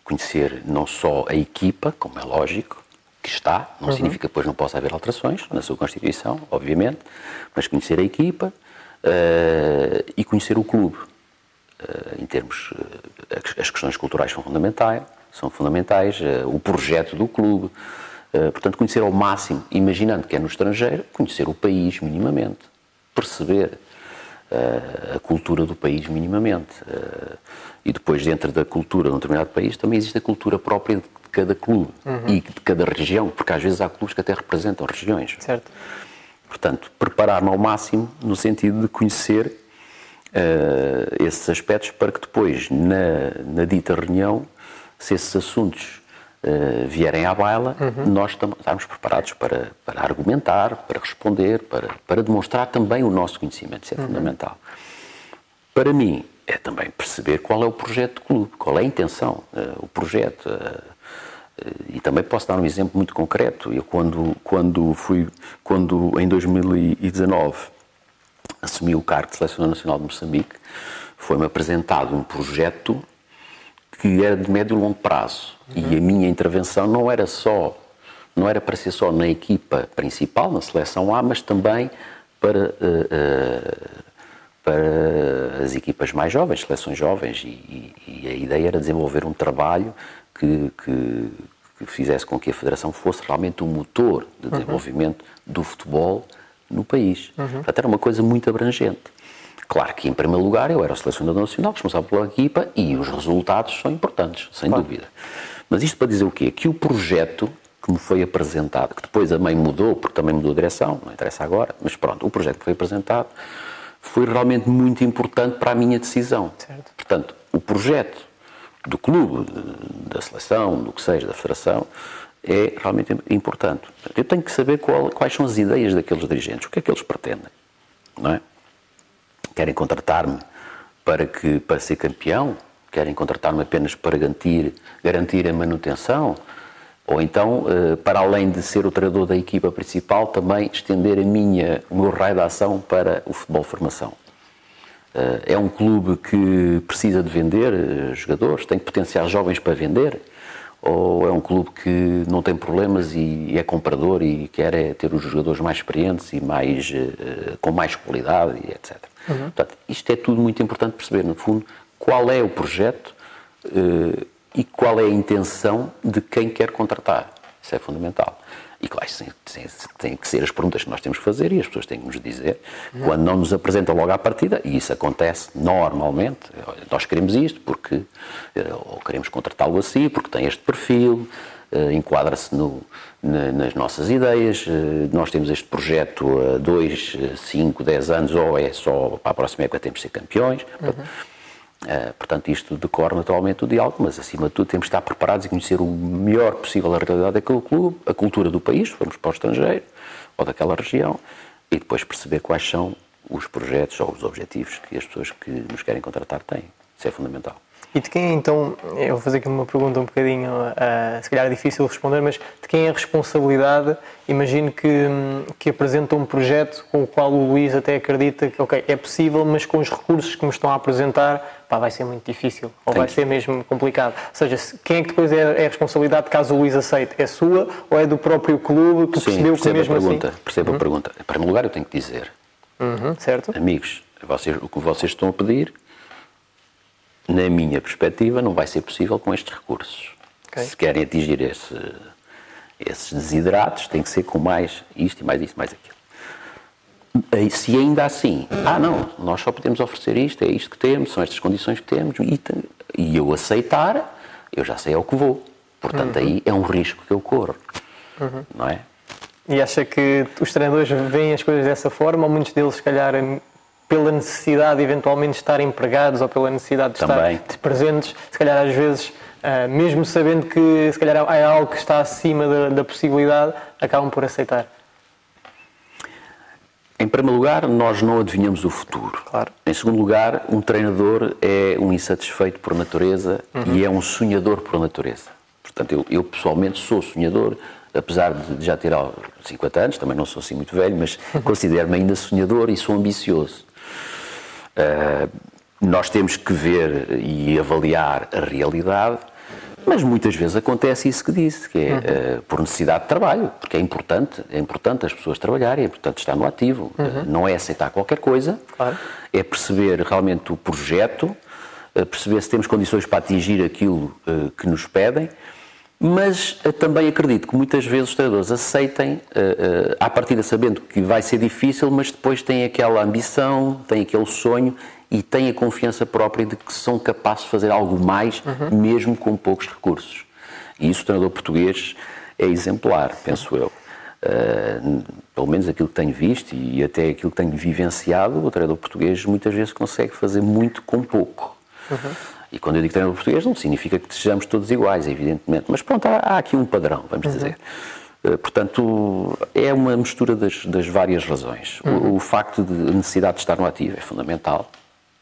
S2: Conhecer não só a equipa, como é lógico, que está, não uhum. significa que depois não possa haver alterações na sua Constituição, obviamente, mas conhecer a equipa uh, e conhecer o clube. Uh, em termos, uh, as questões culturais são fundamentais, são fundamentais, o projeto do clube, portanto, conhecer ao máximo, imaginando que é no estrangeiro, conhecer o país minimamente, perceber a cultura do país minimamente. E depois, dentro da cultura de um determinado país, também existe a cultura própria de cada clube uhum. e de cada região, porque às vezes há clubes que até representam regiões.
S1: Certo.
S2: Portanto, preparar-me ao máximo no sentido de conhecer uh, esses aspectos para que depois, na, na dita reunião, se esses assuntos uh, vierem à baila, uhum. nós estamos preparados para, para argumentar, para responder, para, para demonstrar também o nosso conhecimento. Isso é uhum. fundamental. Para mim, é também perceber qual é o projeto do clube, qual é a intenção, uh, o projeto. e também posso dar um exemplo muito concreto. Eu, quando, quando fui, quando em 2019 assumi o cargo de selecionador nacional de Moçambique, foi-me apresentado um projeto que era de médio e longo prazo. Uhum. E a minha intervenção não era só, não era para ser só na equipa principal, na seleção A, mas também para, uh, uh, para as equipas mais jovens, seleções jovens. E, e, a ideia era desenvolver um trabalho que, que, que, fizesse com que a Federação fosse realmente o motor de uhum. desenvolvimento uhum. do futebol no país. Uhum. Portanto, era uma coisa muito abrangente. Claro que, em primeiro lugar, eu era o selecionador nacional, responsável pela equipa, e os resultados são importantes, sem claro. dúvida. Mas isto para dizer o quê? Que o projeto que me foi apresentado, que depois a mãe mudou, porque também mudou a direção, não interessa agora, mas pronto, o projeto que foi apresentado foi realmente muito importante para a minha decisão. Certo. Portanto, o projeto do clube, da seleção, do que seja, da federação, é realmente importante. Eu tenho que saber qual, quais são as ideias daqueles dirigentes, o que é que eles pretendem, não é? Querem contratar-me para, que, para ser campeão? Querem contratar-me apenas para garantir, garantir a manutenção? Ou então, eh, para além de ser o treinador da equipa principal, também estender a minha, o meu raio de ação para o futebol formação? Eh, é um clube que precisa de vender eh, jogadores, tem potenciais jovens para vender? ou é um clube que não tem problemas e é comprador e quer ter os jogadores mais experientes e mais, com mais qualidade etc. Uhum. Portanto, isto é tudo muito importante perceber, no fundo, qual é o projeto uh, e qual é a intenção de quem quer contratar. Isso é fundamental. E claro, têm que ser as perguntas que nós temos que fazer e as pessoas têm que nos dizer uhum. quando não nos apresentam logo à partida, e isso acontece normalmente. Nós queremos isto porque eh, ou queremos contratá-lo assim, porque tem este perfil, eh, enquadra-se nas nossas ideias. Eh, nós temos este projeto há 2, 5, 10 anos, ou é só para a próxima época temos de ser campeões. Uhum. Uh, portanto, isto decorre naturalmente o diálogo, mas acima de tudo temos de estar preparados e conhecer o melhor possível a realidade daquele clube, a cultura do país, se formos para o estrangeiro, ou daquela região, e depois perceber quais são os projetos ou os objetivos que as pessoas que nos querem contratar têm. Isso é fundamental.
S1: E de quem então, eu vou fazer aqui uma pergunta um bocadinho, uh, se calhar é difícil responder, mas de quem é a responsabilidade? Imagino que, que apresenta um projeto com o qual o Luís até acredita que, ok, é possível, mas com os recursos que me estão a apresentar, pá, vai ser muito difícil, ou vai ser mesmo complicado. Ou seja, quem é que depois é, é a responsabilidade caso o Luís aceite? É sua ou é do próprio clube que
S2: Sim,
S1: percebeu que mesmo
S2: a pergunta,
S1: assim...
S2: Percebo uhum. a pergunta. Em primeiro lugar, eu tenho que dizer,
S1: uhum, certo.
S2: amigos, vocês, o que vocês estão a pedir na minha perspectiva, não vai ser possível com estes recursos. Okay. Se querem atingir esse, esses desidratos, tem que ser com mais isto e mais isto, mais aquilo. Se ainda assim, ah não, nós só podemos oferecer isto, é isto que temos, são estas condições que temos, e, e eu aceitar, eu já sei ao que vou. Portanto, uhum. aí é um risco que eu corro, uhum. não é?
S1: E acha que os treinadores veem as coisas dessa forma, ou muitos deles, se calhar, pela necessidade de eventualmente estar empregados ou pela necessidade de Também. estar presentes, se calhar às vezes, uh, mesmo sabendo que se calhar é algo que está acima da, da possibilidade, acabam por aceitar.
S2: Em primeiro lugar, nós não adivinhamos o futuro.
S1: Claro.
S2: Em segundo lugar, um treinador é um insatisfeito por natureza uhum. e é um sonhador por natureza. Portanto, eu, eu pessoalmente sou sonhador, apesar de já ter 50 anos, também não sou assim muito velho, mas [LAUGHS] considero-me ainda sonhador e sou ambicioso. Uh, nós temos que ver e avaliar a realidade, mas muitas vezes acontece isso que disse, que é uh, por necessidade de trabalho, porque é importante, é importante as pessoas trabalharem, é importante estar no ativo. Uhum. Uh, não é aceitar qualquer coisa, claro. é perceber realmente o projeto, perceber se temos condições para atingir aquilo que nos pedem Mas uh, também acredito que muitas vezes os treinadores aceitem, uh, uh, à partida sabendo que vai ser difícil, mas depois têm aquela ambição, têm aquele sonho e têm a confiança própria de que são capazes de fazer algo mais, uhum. mesmo com poucos recursos. E isso o treinador português é exemplar, penso eu. Uh, pelo menos aquilo que tenho visto e até aquilo que tenho vivenciado, o treinador português muitas vezes consegue fazer muito com pouco. Uhum. E quando eu digo treinador português, não significa que sejamos todos iguais, evidentemente, mas pronto, há, há aqui um padrão, vamos uhum. dizer. Uh, portanto, é uma mistura das, das várias razões. Uhum. O, o, facto de a necessidade de estar no ativo é fundamental,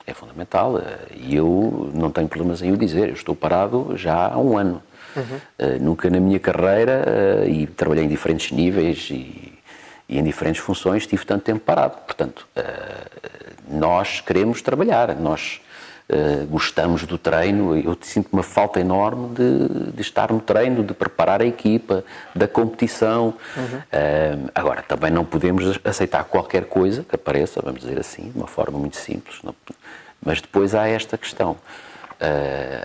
S2: é fundamental, uh, e eu não tenho problemas em o dizer, eu estou parado já há um ano. Uhum. Uh, nunca na minha carreira, e trabalhei em diferentes níveis e, e, em diferentes funções, tive tanto tempo parado. Portanto, nós queremos trabalhar, nós gostamos do treino. Eu sinto uma falta enorme de, de, estar no treino, de preparar a equipa, da competição. Uhum. agora, também não podemos aceitar qualquer coisa que apareça, vamos dizer assim, de uma forma muito simples. Não, mas depois há esta questão.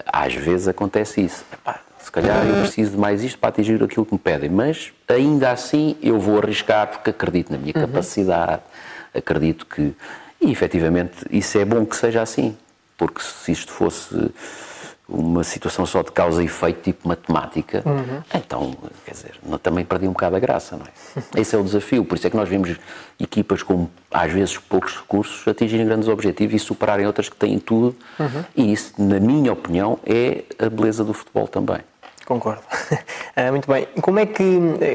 S2: às vezes acontece isso. Epá, se calhar eu preciso de mais isto para atingir aquilo que me pedem, mas ainda assim eu vou arriscar porque acredito na minha uhum. capacidade, acredito que. E efetivamente isso é bom que seja assim, porque se isto fosse uma situação só de causa e efeito, tipo matemática, uhum. então, quer dizer, também perdi um bocado a graça, não é? [LAUGHS] Esse é o desafio, por isso é que nós vemos equipas com, às vezes, poucos recursos atingirem grandes objetivos e superarem outras que têm tudo, uhum. e isso, na minha opinião, é a beleza do futebol também.
S1: Concordo. Uh, [LAUGHS] muito bem. Como é que,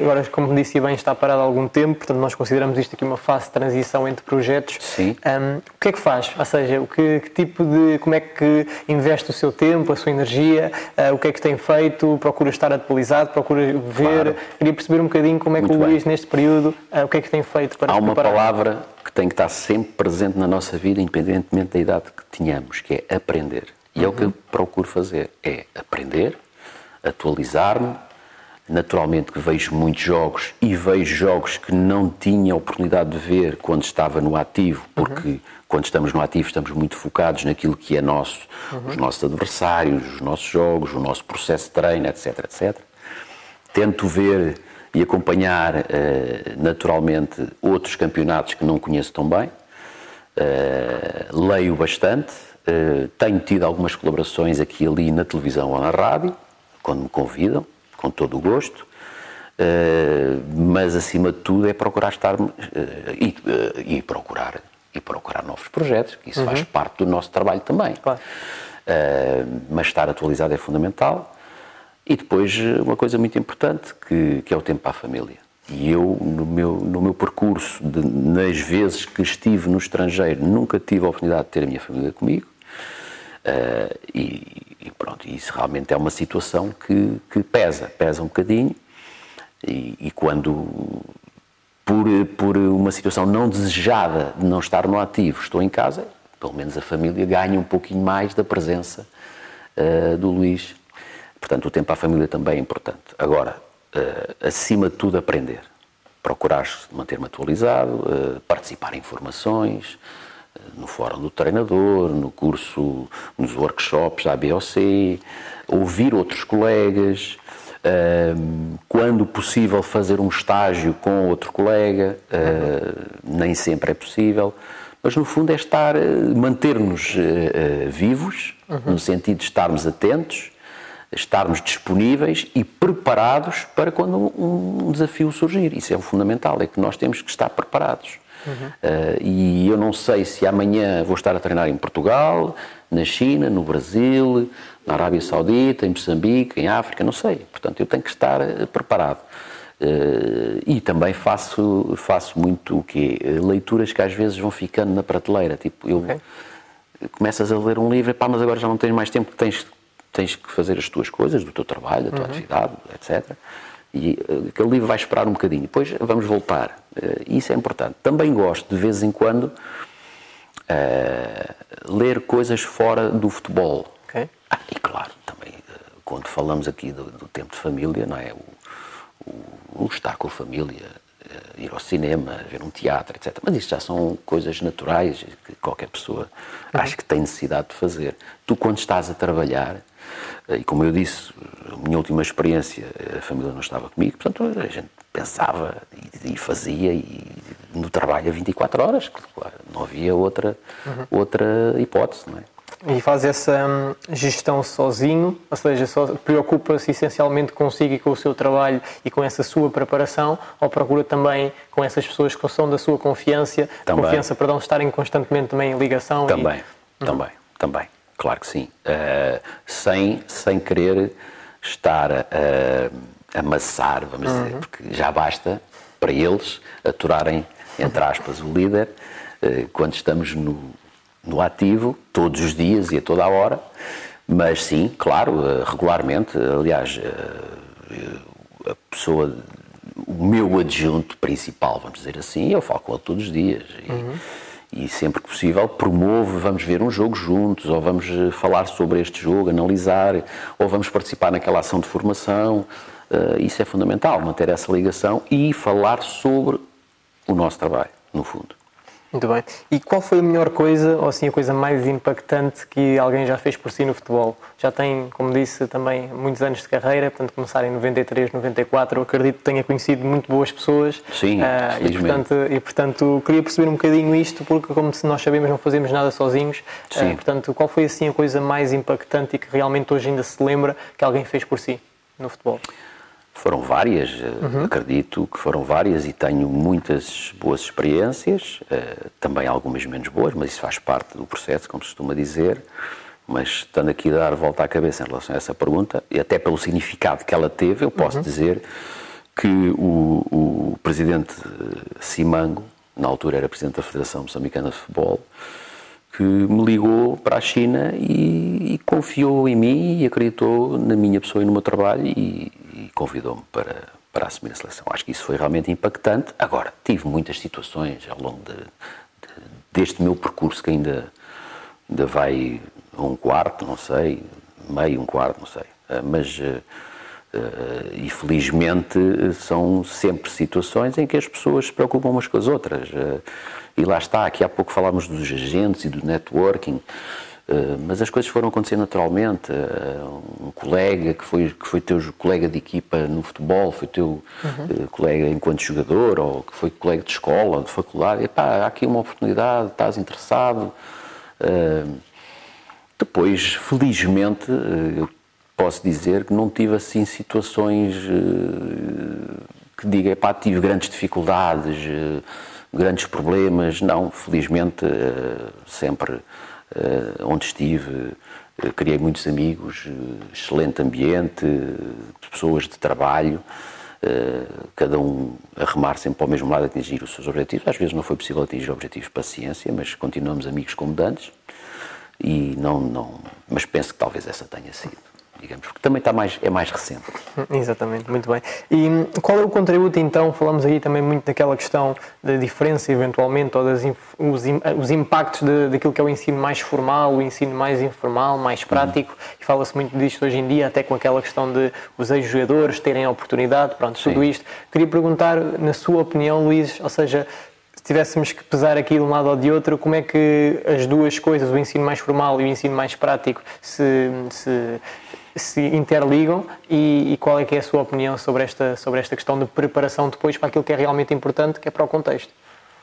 S1: agora, como disse bem, está parado há algum tempo, portanto, nós consideramos isto aqui uma fase de transição entre projetos.
S2: Sim.
S1: Um, o que é que faz? Ou seja, o que, que, tipo de. Como é que investe o seu tempo, a sua energia? Uh, o que é que tem feito? Procura estar atualizado? Procura ver? Claro. Queria perceber um bocadinho como é que muito o Luís, bem. neste período, uh, o que é que tem feito para
S2: Há uma preparar? palavra que tem que estar sempre presente na nossa vida, independentemente da idade que tenhamos, que é aprender. E uhum. é o que eu procuro fazer: é aprender atualizar-me. Naturalmente que vejo muitos jogos e vejo jogos que não tinha oportunidade de ver quando estava no ativo, porque uhum. quando estamos no ativo estamos muito focados naquilo que é nosso, uhum. os nossos adversários, os nossos jogos, o nosso processo de treino, etc, etc. Tento ver e acompanhar uh, naturalmente outros campeonatos que não conheço tão bem. Uh, leio bastante, uh, tenho tido algumas colaborações aqui e ali na televisão ou na rádio quando me convidam, com todo o gosto, uh, mas acima de tudo é procurar estar uh, e, uh, e, procurar e procurar novos projetos, que isso uhum. faz parte do nosso trabalho também. Claro. mas estar atualizado é fundamental. E depois uma coisa muito importante que, que é o tempo para a família. E eu, no meu, no meu percurso, de, nas vezes que estive no estrangeiro, nunca tive a oportunidade de ter a minha família comigo. Uh, e, e pronto, isso realmente é uma situação que, que pesa, pesa um bocadinho. E, e, quando, por, por uma situação não desejada de não estar no ativo, estou em casa, pelo menos a família ganha um pouquinho mais da presença uh, do Luís. Portanto, o tempo à família também é importante. Agora, uh, acima de tudo, aprender. Procurar manter-me atualizado, uh, participar em formações, no fórum do treinador, no curso, nos workshops da ABOC, ouvir outros colegas, quando possível fazer um estágio com outro colega, nem sempre é possível, mas no fundo é estar, manter-nos ah, vivos, uhum. no sentido de estarmos atentos, estarmos disponíveis e preparados para quando um desafio surgir. Isso é o fundamental, é que nós temos que estar preparados. Uhum. Uh, e eu não sei se amanhã vou estar a treinar em Portugal, na China, no Brasil, na Arábia Saudita, em Moçambique, em África, não sei. Portanto, eu tenho que estar uh, preparado. Uh, e também faço, faço muito o quê? Leituras que às vezes vão ficando na prateleira. Tipo, eu okay. começas a ler um livro, pá, mas agora já não tens mais tempo, tens, tens que fazer as tuas coisas, do teu trabalho, da tua uhum. atividade, etc. E uh, aquele livro vai esperar um bocadinho. Depois vamos voltar. Uh, isso é importante. Também gosto, de vez em quando, uh, ler coisas fora do futebol. Okay. Ah, e claro, também, quando falamos aqui do, do, tempo de família, não é? O, o, o estar com a família, ir ao cinema, ver um teatro, etc. Mas isso já são coisas naturais que qualquer pessoa uhum. acho que tem necessidade de fazer. Tu, quando estás a trabalhar, e como eu disse, a minha última experiência, a família não estava comigo, portanto a gente pensava e, e fazia e no trabalho a 24 horas, claro, não havia outra, uhum. outra hipótese, não é?
S1: E faz essa hum, gestão sozinho, ou seja, preocupa-se essencialmente consigo e com o seu trabalho e com essa sua preparação, ou procura também com essas pessoas que são da sua confiança, também. confiança, perdão, estarem constantemente também em ligação?
S2: Também, e... também, uhum. também, claro que sim. Uh, sem, sem querer estar a amassar, vamos uhum. dizer, porque já basta para eles aturarem, entre aspas, o líder, uh, quando estamos no no ativo, todos os dias e a toda a hora, mas sim, claro, eh, regularmente. Aliás, a pessoa, o meu adjunto principal, vamos dizer assim, eu falo com ele todos os dias. E, uhum. E sempre que possível promovo, vamos ver um jogo juntos, ou vamos eh, falar sobre este jogo, analisar, ou vamos participar naquela ação de formação. isso é fundamental, manter essa ligação e falar sobre o nosso trabalho, no fundo.
S1: Muito bem. E qual foi a melhor coisa, ou assim a coisa mais impactante que alguém já fez por si no futebol? Já tem, como disse, também muitos anos de carreira, portanto começar em 93, 94, eu acredito que tenha conhecido muito boas pessoas.
S2: Sim, uh,
S1: e, portanto, e portanto queria perceber um bocadinho isto, porque como nós sabemos não fazemos nada sozinhos. Ah, Sim. Uh, portanto, qual foi assim a coisa mais impactante e que realmente hoje ainda se lembra que alguém fez por si no futebol?
S2: Foram várias, eh, uhum. acredito que foram várias e tenho muitas boas experiências, uh, também algumas menos boas, mas isso faz parte do processo, como se costuma dizer. Mas estando aqui a dar volta à cabeça em relação a essa pergunta, e até pelo significado que ela teve, eu posso uhum. dizer que o, o presidente Simango, na altura era presidente da Federação Moçambicana de Futebol, que me ligou para a China e, e, confiou em mim e acreditou na minha pessoa e no meu trabalho e, e convidou-me para, para assumir a seleção. Acho que isso foi realmente impactante. Agora, tive muitas situações ao longo de, de, deste meu percurso que ainda, ainda vai a um quarto, não sei, meio, um quarto, não sei. Ah, mas, uh, e felizmente, são sempre situações em que as pessoas se preocupam umas com as outras. Uh, e lá está, aqui há pouco falámos dos agentes e do networking. Uh, mas as coisas foram acontecer naturalmente. Um colega que foi, que foi teu colega de equipa no futebol, foi teu uhum. uh, colega enquanto jogador, ou que foi colega de escola, de faculdade, e, pá, há aqui uma oportunidade, estás interessado. depois, felizmente, eu posso dizer que não tive assim situações que diga, pá, tive grandes dificuldades grandes problemas, não, felizmente eh, sempre eh, onde estive eh, criei muitos amigos, excelente ambiente, pessoas de trabalho, cada um a remar sempre para o mesmo lado atingir os seus objetivos. Às vezes não foi possível atingir objetivos para a ciência, mas continuamos amigos como dantes e não, não, mas penso que talvez essa tenha sido digamos, porque também está mais, é mais recente.
S1: Exatamente, muito bem. E hum, qual é o contributo então? Falamos aí também muito daquela questão da diferença, eventualmente, ou das, os, os impactos de, daquilo que é o ensino mais formal, o ensino mais informal, mais uhum. prático, uhum. e fala-se muito disto hoje em dia, até com aquela questão de os ex-jogadores terem a oportunidade, pronto, Sim. tudo isto. Queria perguntar, na sua opinião, Luís, ou seja, se tivéssemos que pesar aqui de um lado ou de outro, como é que as duas coisas, o ensino mais formal e o ensino mais prático, se, se se interligam e, e, qual é que é a sua opinião sobre esta, sobre esta questão de preparação depois para aquilo que é realmente importante, que é para o contexto.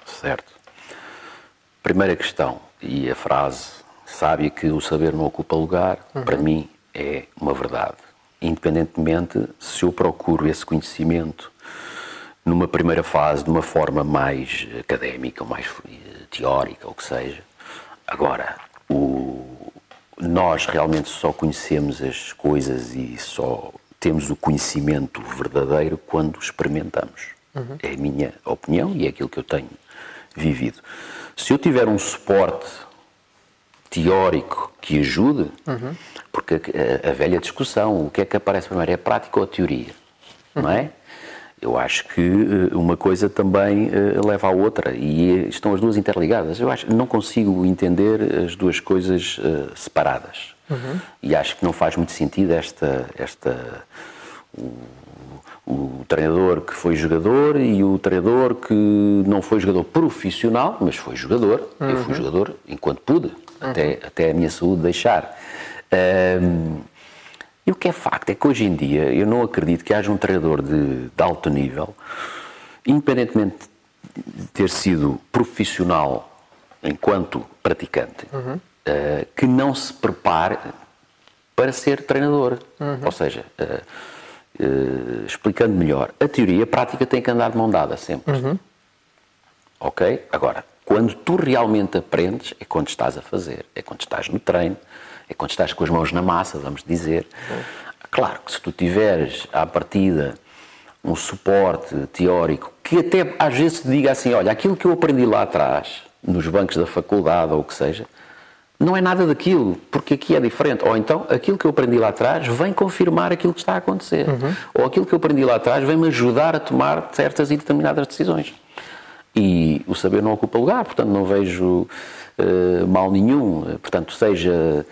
S2: Certo. Primeira questão, e a frase sábia que o saber não ocupa lugar, uhum. para mim é uma verdade. Independentemente se eu procuro esse conhecimento numa primeira fase de uma forma mais académica, ou mais teórica, ou que seja. Agora, o, nós realmente só conhecemos as coisas e só temos o conhecimento verdadeiro quando experimentamos. Uhum. É a minha opinião e é aquilo que eu tenho vivido. Se eu tiver um suporte teórico que ajude, uhum. porque a, a, velha discussão, o que é que aparece primeiro, é prática ou teoria? Uhum. Não é? Eu acho que eh, uma coisa também eh, leva à outra e estão as duas interligadas. Eu acho não consigo entender as duas coisas eh, separadas. Uhum. E acho que não faz muito sentido esta esta o, o treinador que foi jogador e o treinador que não foi jogador profissional, mas foi jogador. Uhum. Eu fui jogador enquanto pude, uhum. até, até a minha saúde deixar. Um, e o que é facto é que hoje em dia eu não acredito que haja um treinador de, de alto nível, independentemente de ter sido profissional enquanto praticante, uhum. uh, que não se prepare para ser treinador. Uhum. Ou seja, uh, uh, explicando melhor, a teoria e a prática têm que andar de mão dada sempre. Uhum. Ok? Agora, quando tu realmente aprendes, é quando estás a fazer, é quando estás no treino, é quando estás com as mãos na massa, vamos dizer. Claro que se tu tiveres à partida um suporte teórico que até às vezes te diga assim, olha, aquilo que eu aprendi lá atrás, nos bancos da faculdade ou o que seja, não é nada daquilo, porque aqui é diferente. Ou então, aquilo que eu aprendi lá atrás vem confirmar aquilo que está a acontecer. Uhum. Ou aquilo que eu aprendi lá atrás vem me ajudar a tomar certas e determinadas decisões. E o saber não ocupa lugar, portanto, não vejo uh, mal nenhum. Portanto, seja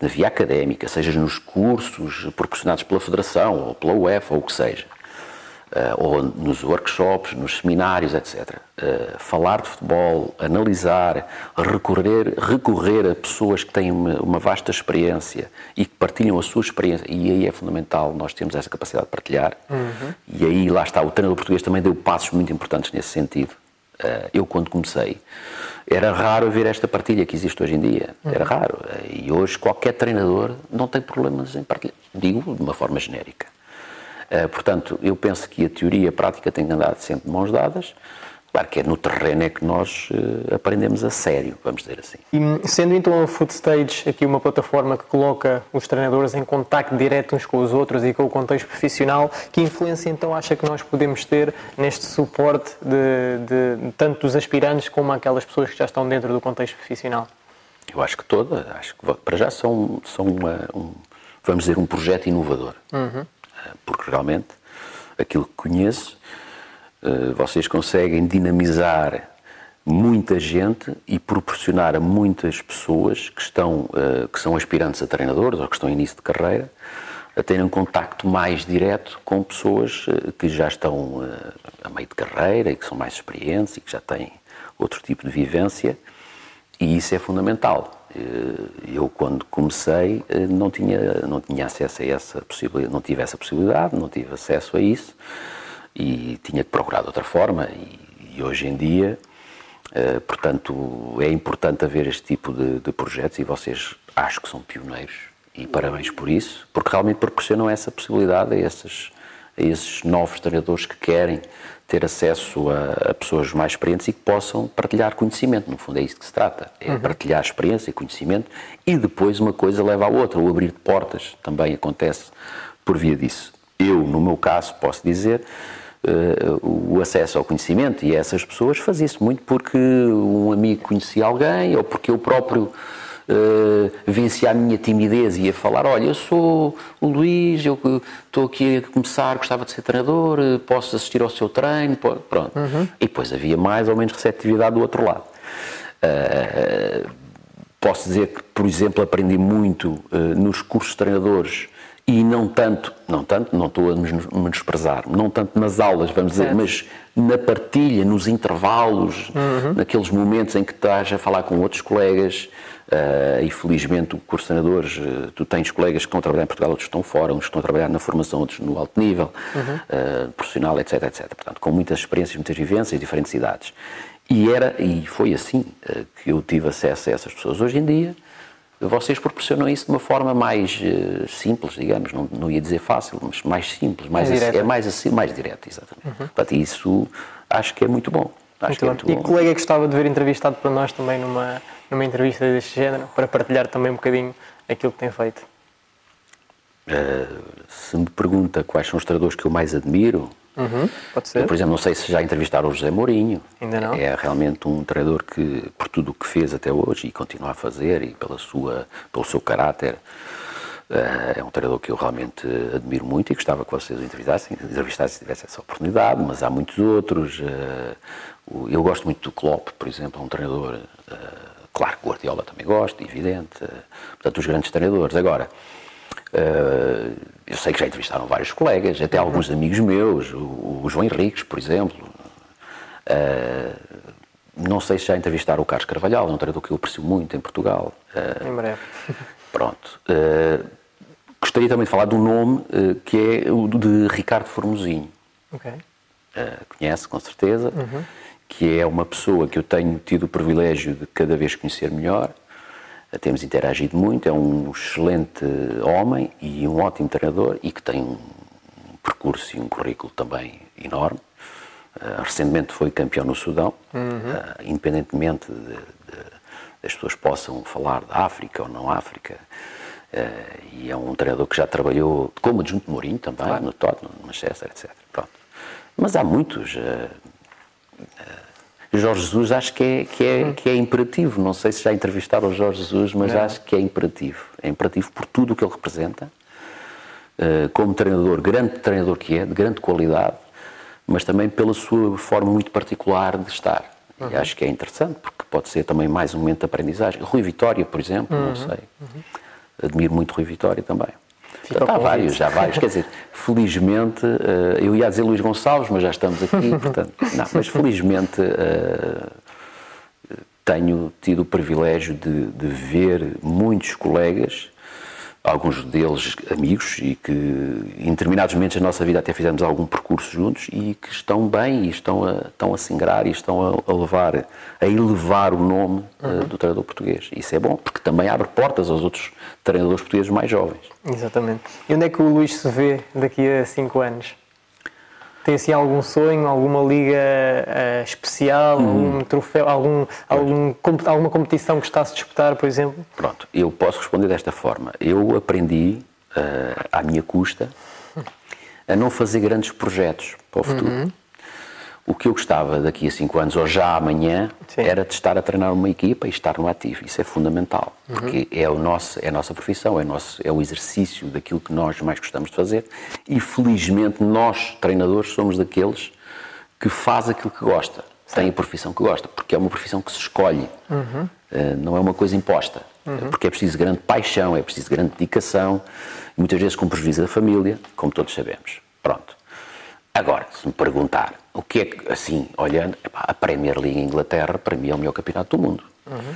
S2: na via académica, seja nos cursos proporcionados pela Federação ou pela UEFA ou o que seja, eh, ou nos workshops, nos seminários, etc. Eh, falar de futebol, analisar, recorrer, recorrer a pessoas que têm uma, uma vasta experiência e que partilham a sua experiência, e aí é fundamental nós termos essa capacidade de partilhar, uhum. e aí lá está, o treinador português também deu passos muito importantes nesse sentido. Eu, quando comecei, era raro ver esta partilha que existe hoje em dia. Era raro. E hoje qualquer treinador não tem problemas em partilhar. Digo de uma forma genérica. Eh, portanto, eu penso que a teoria e a prática têm andado sempre de mãos dadas. Claro que é no terreno é que nós uh, aprendemos a sério, vamos dizer assim.
S1: E sendo então a Footstage aqui uma plataforma que coloca os treinadores em contacto direto uns com os outros e com o contexto profissional, que influência então acha que nós podemos ter neste suporte de, de tanto dos aspirantes como aquelas pessoas que já estão dentro do contexto profissional?
S2: Eu acho que toda, acho que para já são, são uma, um, vamos dizer, um projeto inovador. Uhum. Eh, porque realmente aquilo que conheço eh, vocês conseguem dinamizar muita gente e proporcionar a muitas pessoas que estão eh, que são aspirantes a treinadores ou que estão em início de carreira a terem um contacto mais direto com pessoas eh, que já estão a meio de carreira e que são mais experientes e que já têm outro tipo de vivência e isso é fundamental. Eu quando comecei não tinha não tinha acesso a essa possibilidade, não tive essa possibilidade, não tive acesso a isso e tinha que procurar de outra forma e, e hoje em dia, uh, portanto, é importante haver este tipo de, de, projetos e vocês acho que são pioneiros e parabéns por isso, porque realmente proporcionam essa possibilidade a esses, a esses novos treinadores que querem ter acesso a, a, pessoas mais experientes e que possam partilhar conhecimento. No fundo, é isso que se trata: é uhum. partilhar experiência e conhecimento e depois uma coisa leva à outra. O abrir de portas também acontece por via disso. Eu, no meu caso, posso dizer uh, o acesso ao conhecimento e essas pessoas fazia-se muito porque um amigo conhecia alguém ou porque eu próprio uh, vencia a minha timidez e ia falar, olha, eu sou o Luís, eu estou aqui a começar, gostava de ser treinador, posso assistir ao seu treino, pronto. Uhum. E depois havia mais ou menos receptividade do outro lado. Uh, posso dizer que, por exemplo, aprendi muito uh, nos cursos de treinadores e não tanto, não tanto, não estou a menosprezar, não tanto nas aulas, vamos dizer, mas na partilha, nos intervalos, uhum. naqueles momentos em que estás a falar com outros colegas, uh, e felizmente o treinadores, uh, tu tens colegas que estão a trabalhar em Portugal, outros estão fora, uns estão a trabalhar na formação, outros no alto nível, uhum. uh, profissional, etc, etc. Portanto, com muitas experiências, muitas vivências, diferentes idades. E era, e foi assim que eu tive acesso a essas pessoas. Hoje em dia, vocês proporcionam isso de uma forma mais uh, simples, digamos, não, não ia dizer fácil, mas mais simples, mais, mais é mais assim, mais direta, exatamente. Uhum. Portanto, isso acho que é muito bom.
S1: Muito, é muito e bom. colega gostava de ver entrevistado para nós também numa, numa entrevista deste género, para partilhar também um bocadinho aquilo que tem feito.
S2: Uh, se me pergunta quais são os treinadores que eu mais admiro,
S1: Uhum.
S2: Eu, por exemplo, não sei se já entrevistaram o José Mourinho.
S1: Ainda não.
S2: É realmente um treinador que, por tudo o que fez até hoje e continua a fazer e pela sua, pelo seu caráter, eh, é um treinador que eu realmente admiro muito e gostava que vocês o entrevistassem, entrevistassem se tivesse essa oportunidade, mas há muitos outros. Eh, eu gosto muito do Klopp, por exemplo, é um treinador. Eh, claro que Guardiola também gosto, evidente. Portanto, os grandes treinadores. Agora, eu sei que já entrevistaram vários colegas, até alguns amigos meus, o, João Henriques, por exemplo. Uh, não sei se já entrevistaram o Carlos Carvalhal, é um treinador que eu aprecio muito em Portugal.
S1: Uh, em breve.
S2: Pronto. Gostaria também de falar de um nome que é o de Ricardo Formosinho.
S1: Ok.
S2: conhece, com certeza.
S1: Uhum.
S2: Que é uma pessoa que eu tenho tido o privilégio de cada vez conhecer melhor temos interagido muito, é um excelente homem e um ótimo treinador e que tem um percurso e um currículo também enorme. Uh, recentemente foi campeão no Sudão,
S1: uhum.
S2: uh, independentemente de, de, das pessoas possam falar da África ou não África. Uh, e é um treinador que já trabalhou como adjunto de Mourinho também, claro. no Tottenham, no Manchester, etc. Pronto. Mas há muitos. Jorge Jesus acho que é, que, é, que é imperativo. Não sei se já entrevistaram o Jorge Jesus, mas não. acho que é imperativo. É imperativo por tudo o que ele representa, uh, como treinador, grande treinador que é, de grande qualidade, mas também pela sua forma muito particular de estar. Uhum. Acho que é interessante, porque pode ser também mais um momento de aprendizagem. Rui Vitória, por exemplo, uhum. não sei. Uhum. Admiro muito Rui Vitória também. Portanto, há vários, já vários. Quer dizer, felizmente, eh, eu ia dizer Luís Gonçalves, mas já estamos aqui, [LAUGHS] portanto, não, mas felizmente eh, tenho tido o privilégio de, de ver muitos colegas alguns deles amigos e que em determinados momentos da nossa vida até fizemos algum percurso juntos e que estão bem e estão a, estão a singrar e estão a, a levar, a elevar o nome eh, uhum. uh, do treinador português. Isso é bom, porque também abre portas aos outros treinadores portugueses mais jovens.
S1: Exatamente. E onde é que o Luís se vê daqui a cinco anos? Tem assim algum sonho, alguma liga uh, especial, hum. algum troféu, algum, algum, alguma competição que está a se disputar, por exemplo?
S2: Pronto, eu posso responder desta forma. Eu aprendi, uh, à minha custa, a não fazer grandes projetos para o futuro. Uhum. O que eu gostava daqui a 5 anos, ou já amanhã, Sim. era de estar a treinar uma equipa e estar no ativo. Isso é fundamental, uhum. porque é, o nosso, é a nossa profissão, é, nosso, é o exercício daquilo que nós mais gostamos de fazer. E felizmente nós, treinadores, somos daqueles que faz aquilo que gosta, tem a profissão que gosta, porque é uma profissão que se escolhe,
S1: uhum.
S2: não é uma coisa imposta. Uhum. Porque é preciso grande paixão, é preciso grande dedicação, muitas vezes com prejuízo da família, como todos sabemos. Pronto. Agora, se me perguntar o que é que, assim, olhando, a Premier League em Inglaterra, para mim, é o melhor campeonato do mundo.
S1: Uhum.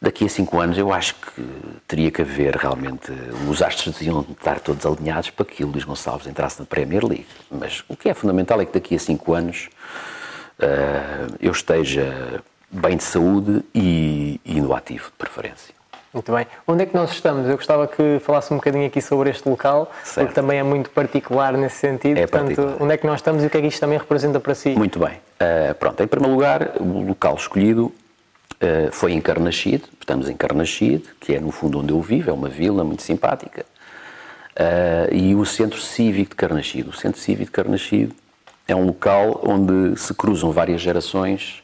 S2: Daqui a cinco anos, eu acho que teria que haver realmente. Os astros deviam estar todos alinhados para que o Luís Gonçalves entrasse na Premier League. Mas o que é fundamental é que daqui a cinco anos uh, eu esteja bem de saúde e, e no ativo, de preferência.
S1: Muito bem. Onde é que nós estamos? Eu gostava que falasse um bocadinho aqui sobre este local, certo. porque também é muito particular nesse sentido.
S2: É
S1: Portanto,
S2: particular.
S1: onde é que nós estamos e o que é que isto também representa para si?
S2: Muito bem. Uh, pronto, em primeiro lugar, o local escolhido uh, foi em Carnaxide. Estamos em Carnaxide, que é no fundo onde eu vivo, é uma vila muito simpática. Uh, e o Centro Cívico de Carnaxide. O Centro Cívico de Carnaxide é um local onde se cruzam várias gerações,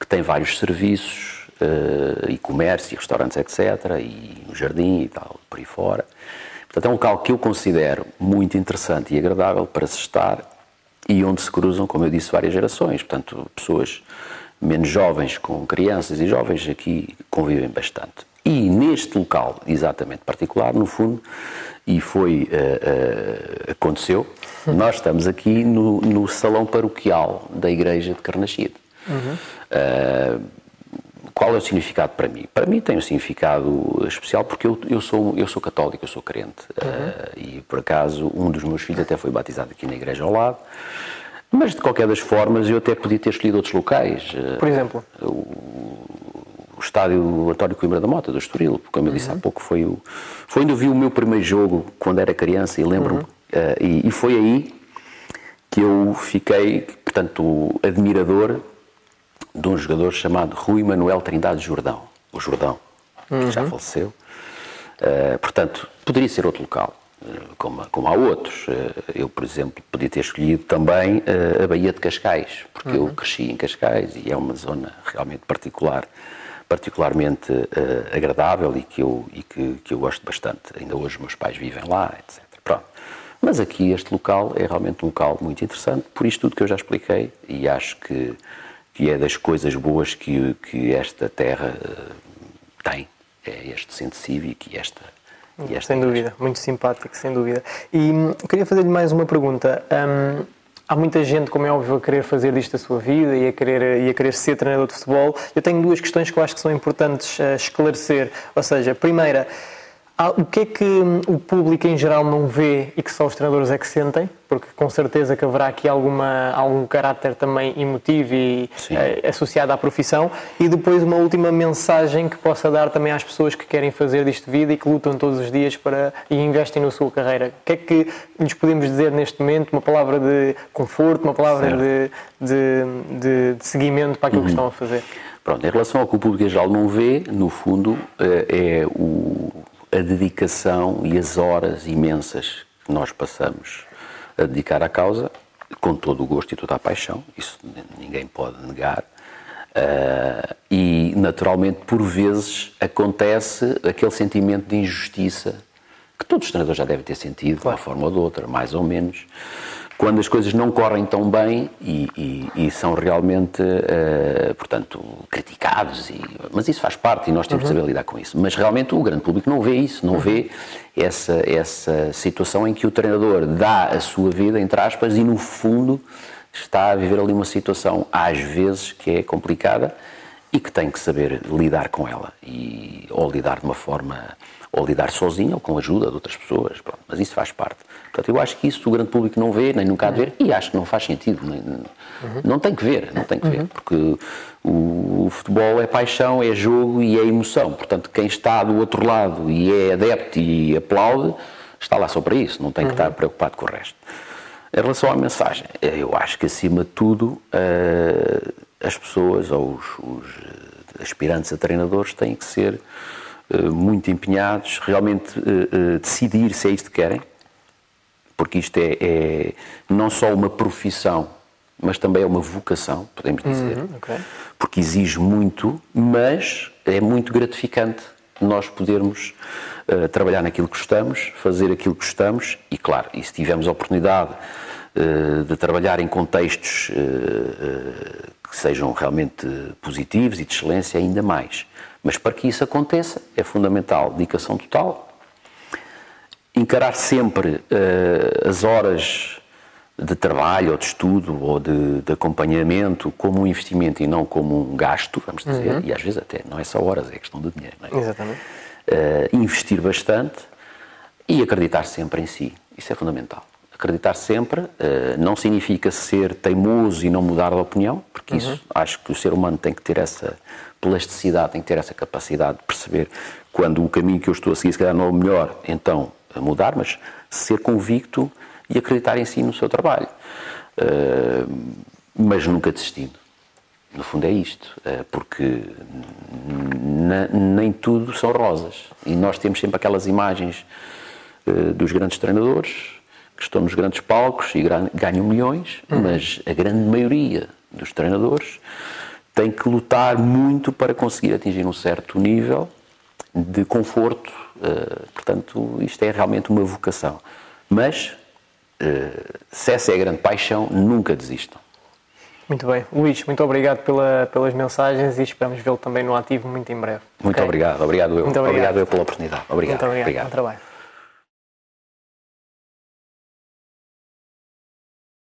S2: que tem vários serviços, uh, e comércio, e restaurantes, etc., e um jardim e tal, por aí fora. Portanto, é um local que eu considero muito interessante e agradável para se estar e onde se cruzam, como eu disse, várias gerações. Portanto, pessoas menos jovens com crianças e jovens aqui convivem bastante. E neste local, exatamente particular, no fundo, e foi, uh, uh, aconteceu, nós estamos aqui no, no salão paroquial da Igreja de Carnaxide.
S1: Uhum.
S2: Uh, qual é o significado para mim? Para mim tem um significado especial porque eu, eu, sou, eu sou católico, eu sou crente. Uhum. Uh, e por acaso um dos meus filhos até foi batizado aqui na igreja ao lado. Mas de qualquer das formas eu até podia ter escolhido outros locais.
S1: Por exemplo?
S2: Uh, o, o estádio António Coimbra da Mota, do Estoril, como eu disse uhum. há pouco, foi, o, foi onde eu vi o meu primeiro jogo quando era criança e lembro-me. Uhum. Uh, e, e foi aí que eu fiquei, portanto, admirador de um jogador chamado Rui Manuel Trindade Jordão, o Jordão, uhum. que já faleceu. Uh, portanto, poderia ser outro local, uh, como, como há outros. Uh, eu, por exemplo, podia ter escolhido também a Baía de Cascais, porque uhum. eu cresci em Cascais e é uma zona realmente particular, particularmente agradável e, que eu, e que, que eu gosto bastante. Ainda hoje meus pais vivem lá, etc. Pronto. Mas aqui este local é realmente um local muito interessante, por isto tudo que eu já expliquei, e acho que que é das coisas boas que, que esta terra uh, tem, é este centro cívico e esta, E
S1: sem dúvida, muito simpático, sem dúvida. E hum, queria fazer-lhe mais uma pergunta. Um, há muita gente, como é óbvio, a querer fazer disto a sua vida e a querer, e a querer ser treinador de futebol. Eu tenho duas questões que eu acho que são importantes uh, esclarecer. Ou seja, primeira, o que é que o público em geral não vê e que só os treinadores é que sentem? Porque com certeza que haverá aqui alguma, algum caráter também emotivo e eh, associado à profissão. E depois uma última mensagem que possa dar também às pessoas que querem fazer disto vida e que lutam todos os dias para e investem na sua carreira. O que é que lhes podemos dizer neste momento? Uma palavra de conforto, uma palavra de, de, de, de, seguimento para aquilo uhum. que estão a fazer?
S2: Pronto, em relação ao que o público em geral não vê, no fundo, eh, é o a dedicação e as horas imensas que nós passamos a dedicar à causa, com todo o gosto e toda a paixão, isso ninguém pode negar. Uh, e naturalmente, por vezes, acontece aquele sentimento de injustiça que todos os treinadores já devem ter sentido, de uma forma ou de outra, mais ou menos, quando as coisas não correm tão bem e, e, e são realmente, uh, portanto, criticados. E, mas isso faz parte e nós temos uhum. de saber lidar com isso. Mas realmente o grande público não vê isso, não uhum. vê essa, essa situação em que o treinador dá a sua vida, entre aspas, e no fundo está a viver ali uma situação, às vezes, que é complicada e que tem que saber lidar com ela. E, ou lidar de uma forma ou lidar sozinho ou com a ajuda de outras pessoas. Pronto, mas isso faz parte. Portanto, eu acho que isso o grande público não vê, nem nunca há de ver, e acho que não faz sentido. Nem, uhum. Não tem que ver, não tem que ver, uhum. porque o, o, futebol é paixão, é jogo e é emoção. Portanto, quem está do outro lado e é adepto e aplaude, está lá só para isso, não tem que uhum. estar preocupado com o resto. Em relação à mensagem, eu acho que acima de tudo uh, as pessoas ou os, os aspirantes a treinadores têm que ser eh, muito empenhados, realmente eh, eh, decidir se é isto que querem, porque isto é, é não só uma profissão, mas também é uma vocação, podemos dizer, uhum, okay. porque exige muito, mas é muito gratificante nós podermos uh, trabalhar naquilo que gostamos, fazer aquilo que gostamos e, claro, e se tivermos a oportunidade uh, de trabalhar em contextos uh, que sejam realmente positivos e de excelência, ainda mais. Mas para que isso aconteça é fundamental dedicação total, encarar sempre uh, as horas de trabalho ou de estudo ou de, de, acompanhamento como um investimento e não como um gasto, vamos dizer, uhum. e às vezes até não é só horas, é questão de dinheiro. É?
S1: Exatamente.
S2: Uh, investir bastante e acreditar sempre em si. Isso é fundamental. Acreditar sempre uh, não significa ser teimoso e não mudar de opinião, porque uhum. isso acho que o ser humano tem que ter essa plasticidade, tem que ter essa capacidade de perceber quando o caminho que eu estou a seguir se calhar não é o melhor, então mudar, mas ser convicto e acreditar em si no seu trabalho. Uh, mas nunca desistindo. No fundo é isto, uh, porque nem tudo são rosas. E nós temos sempre aquelas imagens uh, dos grandes treinadores que estão nos grandes palcos e ganham milhões, uhum. mas a grande maioria dos treinadores tem que lutar muito para conseguir atingir um certo nível de conforto. Uh, portanto, isto é realmente uma vocação. Mas, uh, se essa é a grande paixão, nunca desistam.
S1: Muito bem. Luís, muito obrigado pela, pelas mensagens e esperamos vê-lo também no ativo muito em breve.
S2: Muito okay? obrigado. Obrigado eu. Muito obrigado. obrigado eu pela oportunidade. Obrigado.
S1: Muito obrigado. obrigado. Bom trabalho.